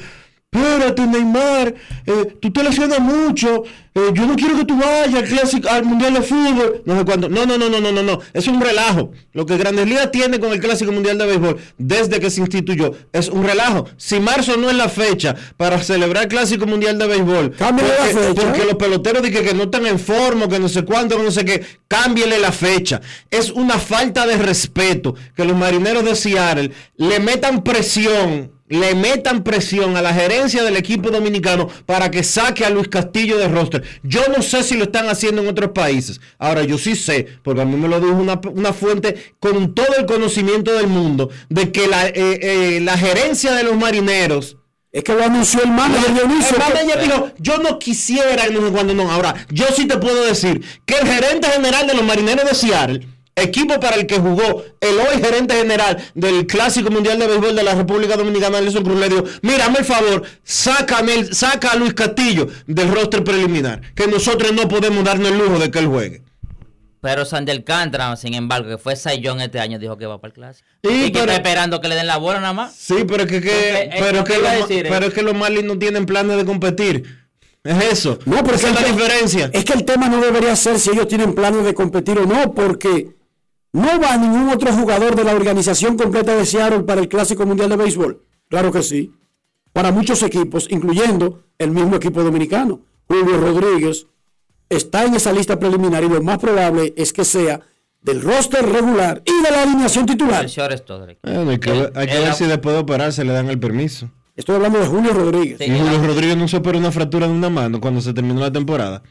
espérate Neymar, eh, tú te lesionas mucho, eh, yo no quiero que tú vayas al clásico, al mundial de fútbol, no sé cuánto, no, no, no, no, no, no, no, es un relajo, lo que Grandes Ligas tiene con el clásico mundial de béisbol desde que se instituyó, es un relajo, si marzo no es la fecha para celebrar el clásico mundial de béisbol, Cámbiale la porque, fecha. porque los peloteros dicen que no están en forma, que no sé cuánto, que no sé qué, cámbiele la fecha, es una falta de respeto que los marineros de Seattle le metan presión le metan presión a la gerencia del equipo dominicano para que saque a Luis Castillo de roster. Yo no sé si lo están haciendo en otros países. Ahora, yo sí sé, porque a mí me lo dijo una, una fuente con todo el conocimiento del mundo, de que la, eh, eh, la gerencia de los marineros... Es que lo anunció el manager Dionisio. El manager dijo, yo no quisiera, no sé cuándo no. Ahora, yo sí te puedo decir que el gerente general de los marineros de Seattle equipo para el que jugó el hoy gerente general del Clásico Mundial de Béisbol de la República Dominicana, Nelson Cruz, le dijo, mira, hazme el favor, sácame saca a Luis Castillo del roster preliminar, que nosotros no podemos darnos el lujo de que él juegue. pero Sandy Alcántara, sin embargo, que fue Saiyón este año, dijo que va para el clásico. Sí, y que está esperando que le den la bola nada más. Sí, pero es que, que- pero, lo que que decir es- pero es que los Marlins no tienen planes de competir. Es eso. No, pero Esa es la diferencia. Es que el tema no debería ser si ellos tienen planes de competir o no, porque no va ningún otro jugador de la organización completa de Seattle para el Clásico Mundial de Béisbol. Claro que sí. Para muchos equipos, incluyendo el mismo equipo dominicano. Julio Rodríguez, está en esa lista preliminar y lo más probable es que sea del roster regular y de la alineación titular. Bueno, hay que, ver- hay que Él- ver si después de operarse le dan el permiso. Estoy hablando de Julio Rodríguez. Y Julio Rodríguez no se operó una fractura de una mano cuando se terminó la temporada.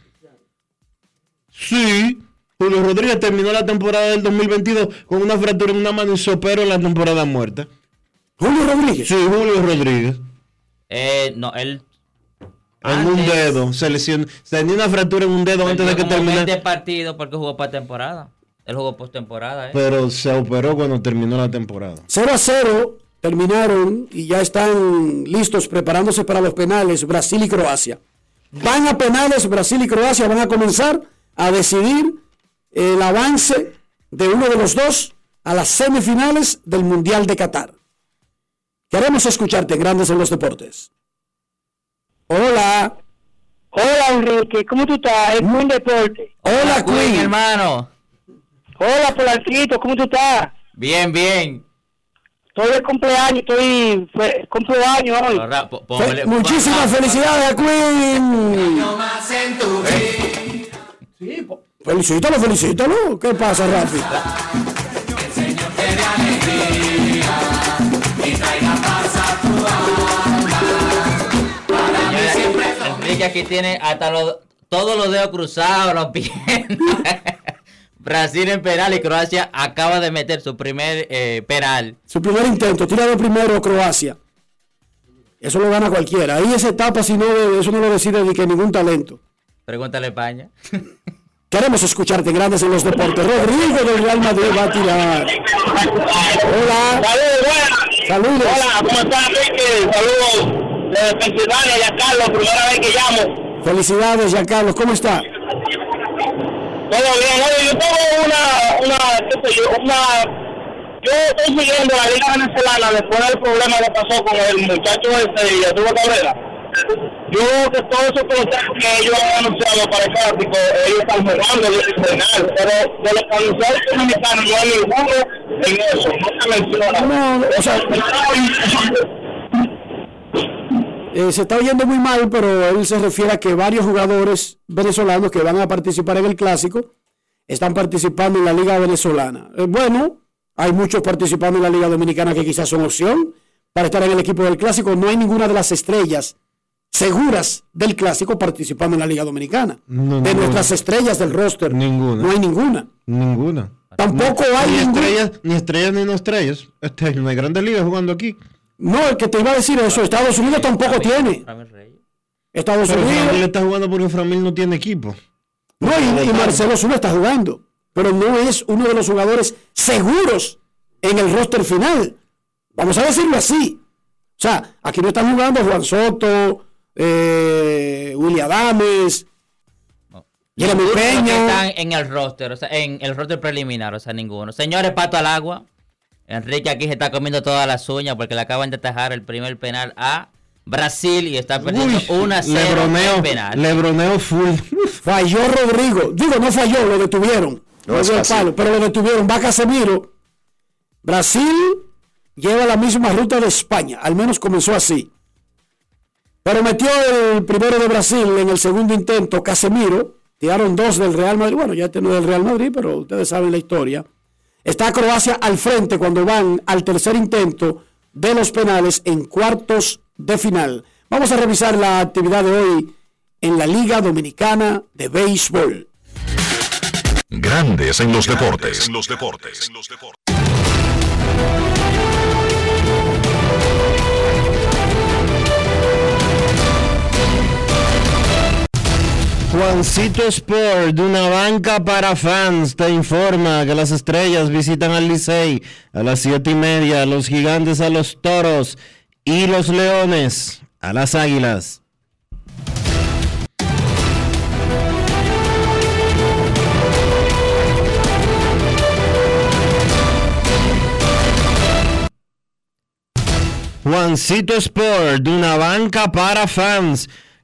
Sí, Julio Rodríguez terminó la temporada del 2022 con una fractura en una mano y se operó en la temporada muerta. ¿Julio Rodríguez? Sí, Julio Rodríguez. Eh, no, él En un dedo. Se lesionó. Tenía una fractura en un dedo antes de que terminara. 20 partidos porque jugó para temporada. Él jugó postemporada, ¿eh? Pero se operó cuando terminó la temporada. 0 a 0 terminaron y ya están listos preparándose para los penales Brasil y Croacia. Van a penales Brasil y Croacia, van a comenzar a decidir el avance de uno de los dos a las semifinales del Mundial de Qatar. Queremos escucharte, Grandes en los Deportes. Hola. Hola, Enrique. ¿Cómo tú estás? Es muy deporte. Hola, Queen, hermano. Hola, Polanquito. ¿Cómo tú estás? Bien, bien. Estoy de cumpleaños. Estoy... Cumpleaños hoy. Ahora, Fe- muchísimas felicidades Queen. Felicítalo, felicítalo. ¿Qué pasa, Rafi? Señores, Enrique aquí tiene hasta los, todos los dedos cruzados, los pies. Brasil en penal y Croacia acaba de meter su primer eh, penal. Su primer intento, tira de primero Croacia. Eso lo gana cualquiera. Ahí esa etapa, si no, eso no lo decide ni que ningún talento. Pregúntale a España. Queremos escucharte, Grandes en los Deportes. Rodrigo del Real Madrid va a tirar. Hola. Saludos. Hola, ¿cómo estás, Enrique? Saludos desde Pensilvania, ya Carlos, primera vez que llamo. Felicidades, Giancarlo. ¿Cómo está? Todo bien, oye, yo tengo una, una, qué sé yo, una... Yo estoy siguiendo la Liga Venezolana después del problema que pasó con el muchacho este de Arturo Cabrera. Yo creo que todos esos comentarios que ellos han anunciado para el clásico, ellos están jugando el final, pero de los anunciados dominicanos no hay ninguno en eso, no se menciona. No, o sea, Eh, se está oyendo muy mal, pero él se refiere a que varios jugadores venezolanos que van a participar en el clásico están participando en la Liga Venezolana. Eh, bueno, hay muchos participando en la Liga Dominicana que quizás son opción para estar en el equipo del clásico. No hay ninguna de las estrellas seguras del clásico participando en la Liga Dominicana. No, de ninguna. nuestras estrellas del roster, Ninguna. no hay ninguna. Ninguna. Tampoco No, hay ni ningún- estrellas, ni estrellas ni no estrellas. Este, no hay grandes ligas jugando aquí. No, el que te iba a decir eso, Estados Unidos tampoco tiene. Estados Pero Unidos. Framil está jugando porque Framil no tiene equipo. No, y, y Marcelo Zuna está jugando, pero no es uno de los jugadores seguros en el roster final. Vamos a decirlo así. O sea, aquí no están jugando Juan Soto, eh, Jeremy Ninguno de los que Peña. están en el roster, o sea, en el roster preliminar, o sea, ninguno. Señores, pato al agua. Enrique aquí se está comiendo todas las uñas porque le acaban de tajar el primer penal a Brasil y está perdiendo 1 a 0 Lebroneo, en penal. Lebroneo full. Falló Rodrigo. Digo, no falló, lo detuvieron. No No es dio el fácil. palo, pero lo detuvieron. Va Casemiro. Brasil lleva la misma ruta de España. Al menos comenzó así. Pero metió el primero de Brasil en el segundo intento, Casemiro. Tiraron dos del Real Madrid. Bueno, ya este no es del Real Madrid, pero ustedes saben la historia. Está Croacia al frente cuando van al tercer intento de los penales en cuartos de final. Vamos a revisar la actividad de hoy en la Liga Dominicana de Béisbol. Grandes en los deportes. los deportes. Juancito Sport, de una banca para fans, te informa que las estrellas visitan al Licey a las siete y media, los gigantes a los toros y los leones a las águilas. Juancito Sport, de una banca para fans,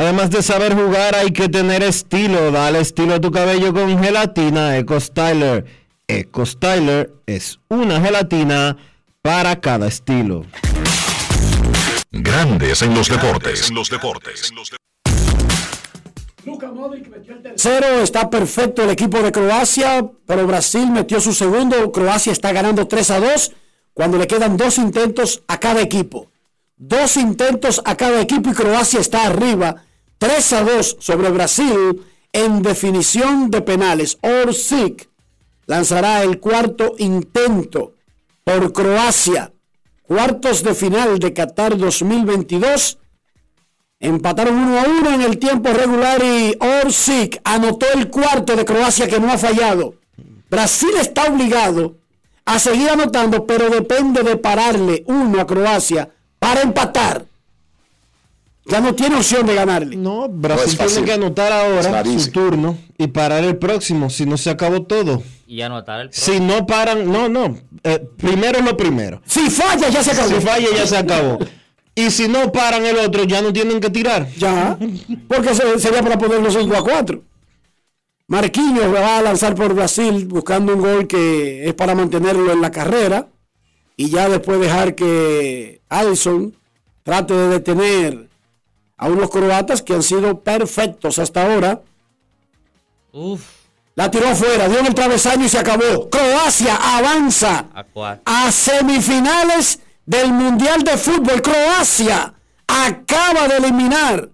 Además de saber jugar, hay que tener estilo. Dale estilo a tu cabello con gelatina Eco Styler. Eco Styler es una gelatina para cada estilo. Grandes en los deportes. los deportes. Cero, está perfecto el equipo de Croacia, pero Brasil metió su segundo. Croacia está ganando 3 a 2 cuando le quedan dos intentos a cada equipo. Dos intentos a cada equipo y Croacia está arriba 3 a 2 sobre Brasil en definición de penales. Orsic lanzará el cuarto intento por Croacia. Cuartos de final de Qatar 2022. Empataron uno a uno en el tiempo regular y Orsic anotó el cuarto de Croacia que no ha fallado. Brasil está obligado a seguir anotando, pero depende de pararle uno a Croacia para empatar. Ya no tiene opción de ganarle. No, Brasil tiene que anotar ahora su turno y parar el próximo, si no se acabó todo. Y anotar el próximo. Si no paran, no, no. eh, primero es lo primero. Si falla, ya se acabó. Si falla, ya se acabó. Y si no paran el otro, ya no tienen que tirar. Ya, porque se- sería para ponerlo 5 a 4. Marquinhos va a lanzar por Brasil buscando un gol que es para mantenerlo en la carrera y ya después dejar que Alisson trate de detener a unos croatas que han sido perfectos hasta ahora. Uf, La tiró afuera, dio en el travesaño y se acabó. Croacia avanza a a semifinales del Mundial de Fútbol. Croacia acaba de eliminar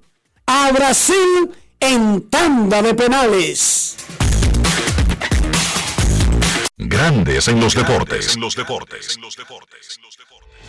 a Brasil en tanda de penales. Grandes en los deportes.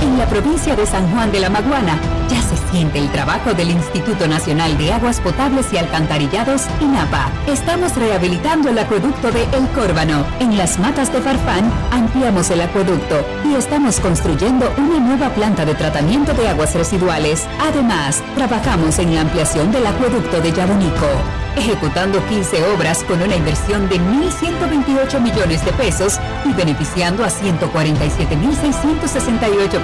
En la provincia de San Juan de la Maguana ya se eficiente el trabajo del Instituto Nacional de Aguas Potables y Alcantarillados, INAPA. Estamos rehabilitando el acueducto de El Córbano. En las matas de Farfán ampliamos el acueducto y estamos construyendo una nueva planta de tratamiento de aguas residuales. Además, trabajamos en la ampliación del acueducto de Yabonico ejecutando 15 obras con una inversión de 1.128 millones de pesos y beneficiando a 147.668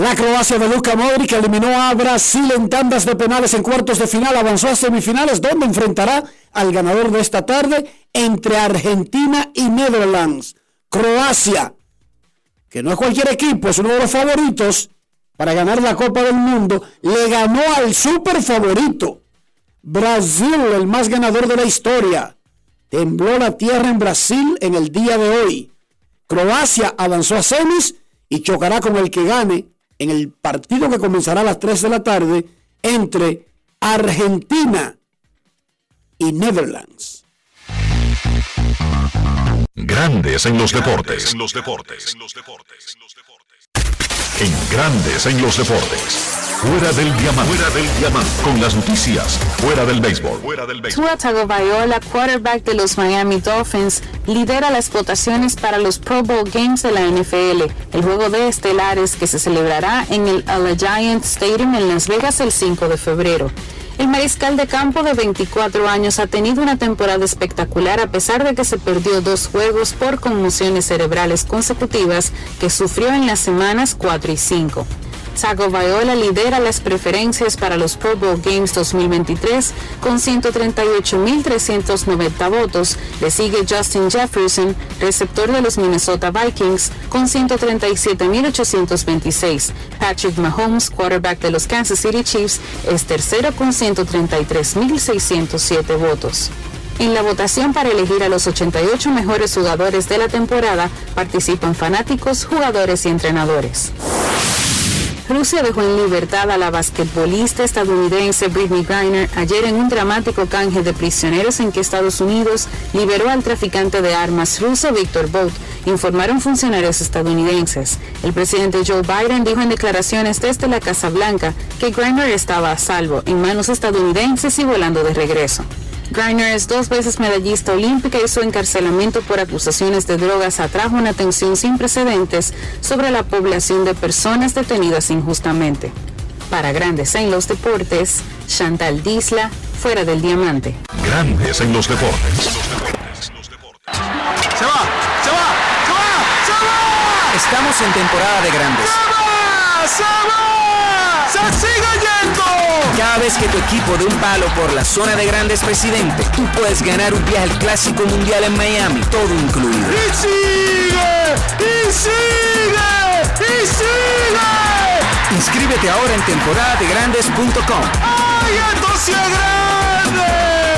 La Croacia de Luka Modric eliminó a Brasil en tandas de penales en cuartos de final, avanzó a semifinales donde enfrentará al ganador de esta tarde entre Argentina y Netherlands. Croacia, que no es cualquier equipo, es uno de los favoritos para ganar la Copa del Mundo, le ganó al super favorito. Brasil, el más ganador de la historia. Tembló la tierra en Brasil en el día de hoy. Croacia avanzó a semis y chocará con el que gane en el partido que comenzará a las 3 de la tarde entre Argentina y Netherlands. Grandes en los deportes. En los deportes. En Grandes en los deportes. Fuera del diamante. Fuera del diamante. Con las noticias. Fuera del béisbol. Fuera del béisbol. Tua quarterback de los Miami Dolphins, lidera las votaciones para los Pro Bowl Games de la NFL, el juego de estelares que se celebrará en el Allegiant Stadium en Las Vegas el 5 de febrero. El mariscal de campo de 24 años ha tenido una temporada espectacular a pesar de que se perdió dos juegos por conmociones cerebrales consecutivas que sufrió en las semanas 4 y 5. Tagovailoa lidera las preferencias para los Pro Bowl Games 2023 con 138.390 votos. Le sigue Justin Jefferson, receptor de los Minnesota Vikings, con 137.826. Patrick Mahomes, quarterback de los Kansas City Chiefs, es tercero con 133.607 votos. En la votación para elegir a los 88 mejores jugadores de la temporada participan fanáticos, jugadores y entrenadores. Rusia dejó en libertad a la basquetbolista estadounidense Britney Griner ayer en un dramático canje de prisioneros en que Estados Unidos liberó al traficante de armas ruso Victor Bout, informaron funcionarios estadounidenses. El presidente Joe Biden dijo en declaraciones desde la Casa Blanca que Griner estaba a salvo en manos estadounidenses y volando de regreso. Griner es dos veces medallista olímpica y su encarcelamiento por acusaciones de drogas atrajo una tensión sin precedentes sobre la población de personas detenidas injustamente. Para Grandes en los Deportes, Chantal Disla, fuera del diamante. Grandes en los deportes. Se va, se va, se va, se va. Estamos en temporada de grandes. ¡Se va! ¡Se sigue yendo! Cada vez que tu equipo dé un palo por la zona de grandes presidente, tú puedes ganar un viaje al Clásico Mundial en Miami, todo incluido. ¡Y sigue! ¡Y sigue! ¡Y sigue! Inscríbete ahora en temporadadegrandes.com. ¡Ay, esto sí es grande!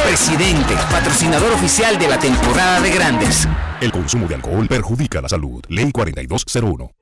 Presidente, patrocinador oficial de la temporada de grandes. El consumo de alcohol perjudica la salud. Ley 4201.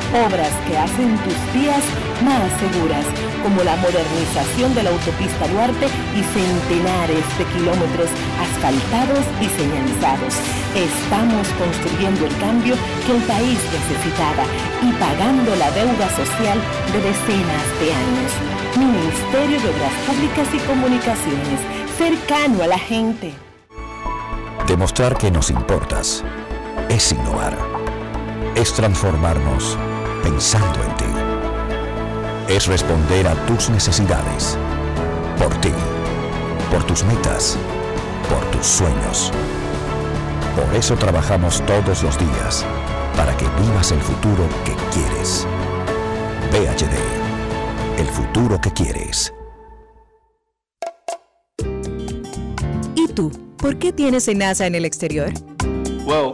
obras que hacen tus vías más seguras, como la modernización de la autopista Duarte y centenares de kilómetros asfaltados y señalizados. Estamos construyendo el cambio que el país necesitaba y pagando la deuda social de decenas de años. Ministerio de Obras Públicas y Comunicaciones, cercano a la gente. Demostrar que nos importas es innovar. Es transformarnos pensando en ti. Es responder a tus necesidades. Por ti. Por tus metas. Por tus sueños. Por eso trabajamos todos los días. Para que vivas el futuro que quieres. PHD. El futuro que quieres. ¿Y tú? ¿Por qué tienes NASA en el exterior? Well,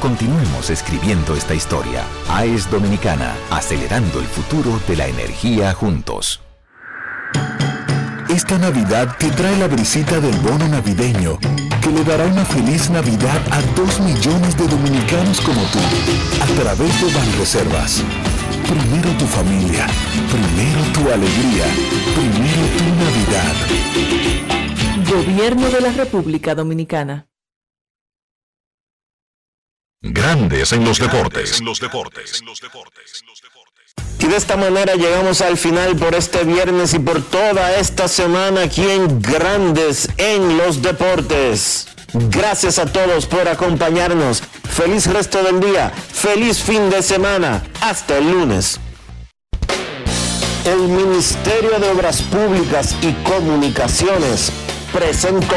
Continuemos escribiendo esta historia. AES Dominicana, acelerando el futuro de la energía juntos. Esta Navidad te trae la brisita del bono navideño, que le dará una feliz Navidad a dos millones de dominicanos como tú, a través de Banreservas. Primero tu familia, primero tu alegría, primero tu Navidad. Gobierno de la República Dominicana. Grandes en los deportes. Y de esta manera llegamos al final por este viernes y por toda esta semana aquí en Grandes en los Deportes. Gracias a todos por acompañarnos. Feliz resto del día. Feliz fin de semana. Hasta el lunes. El Ministerio de Obras Públicas y Comunicaciones presentó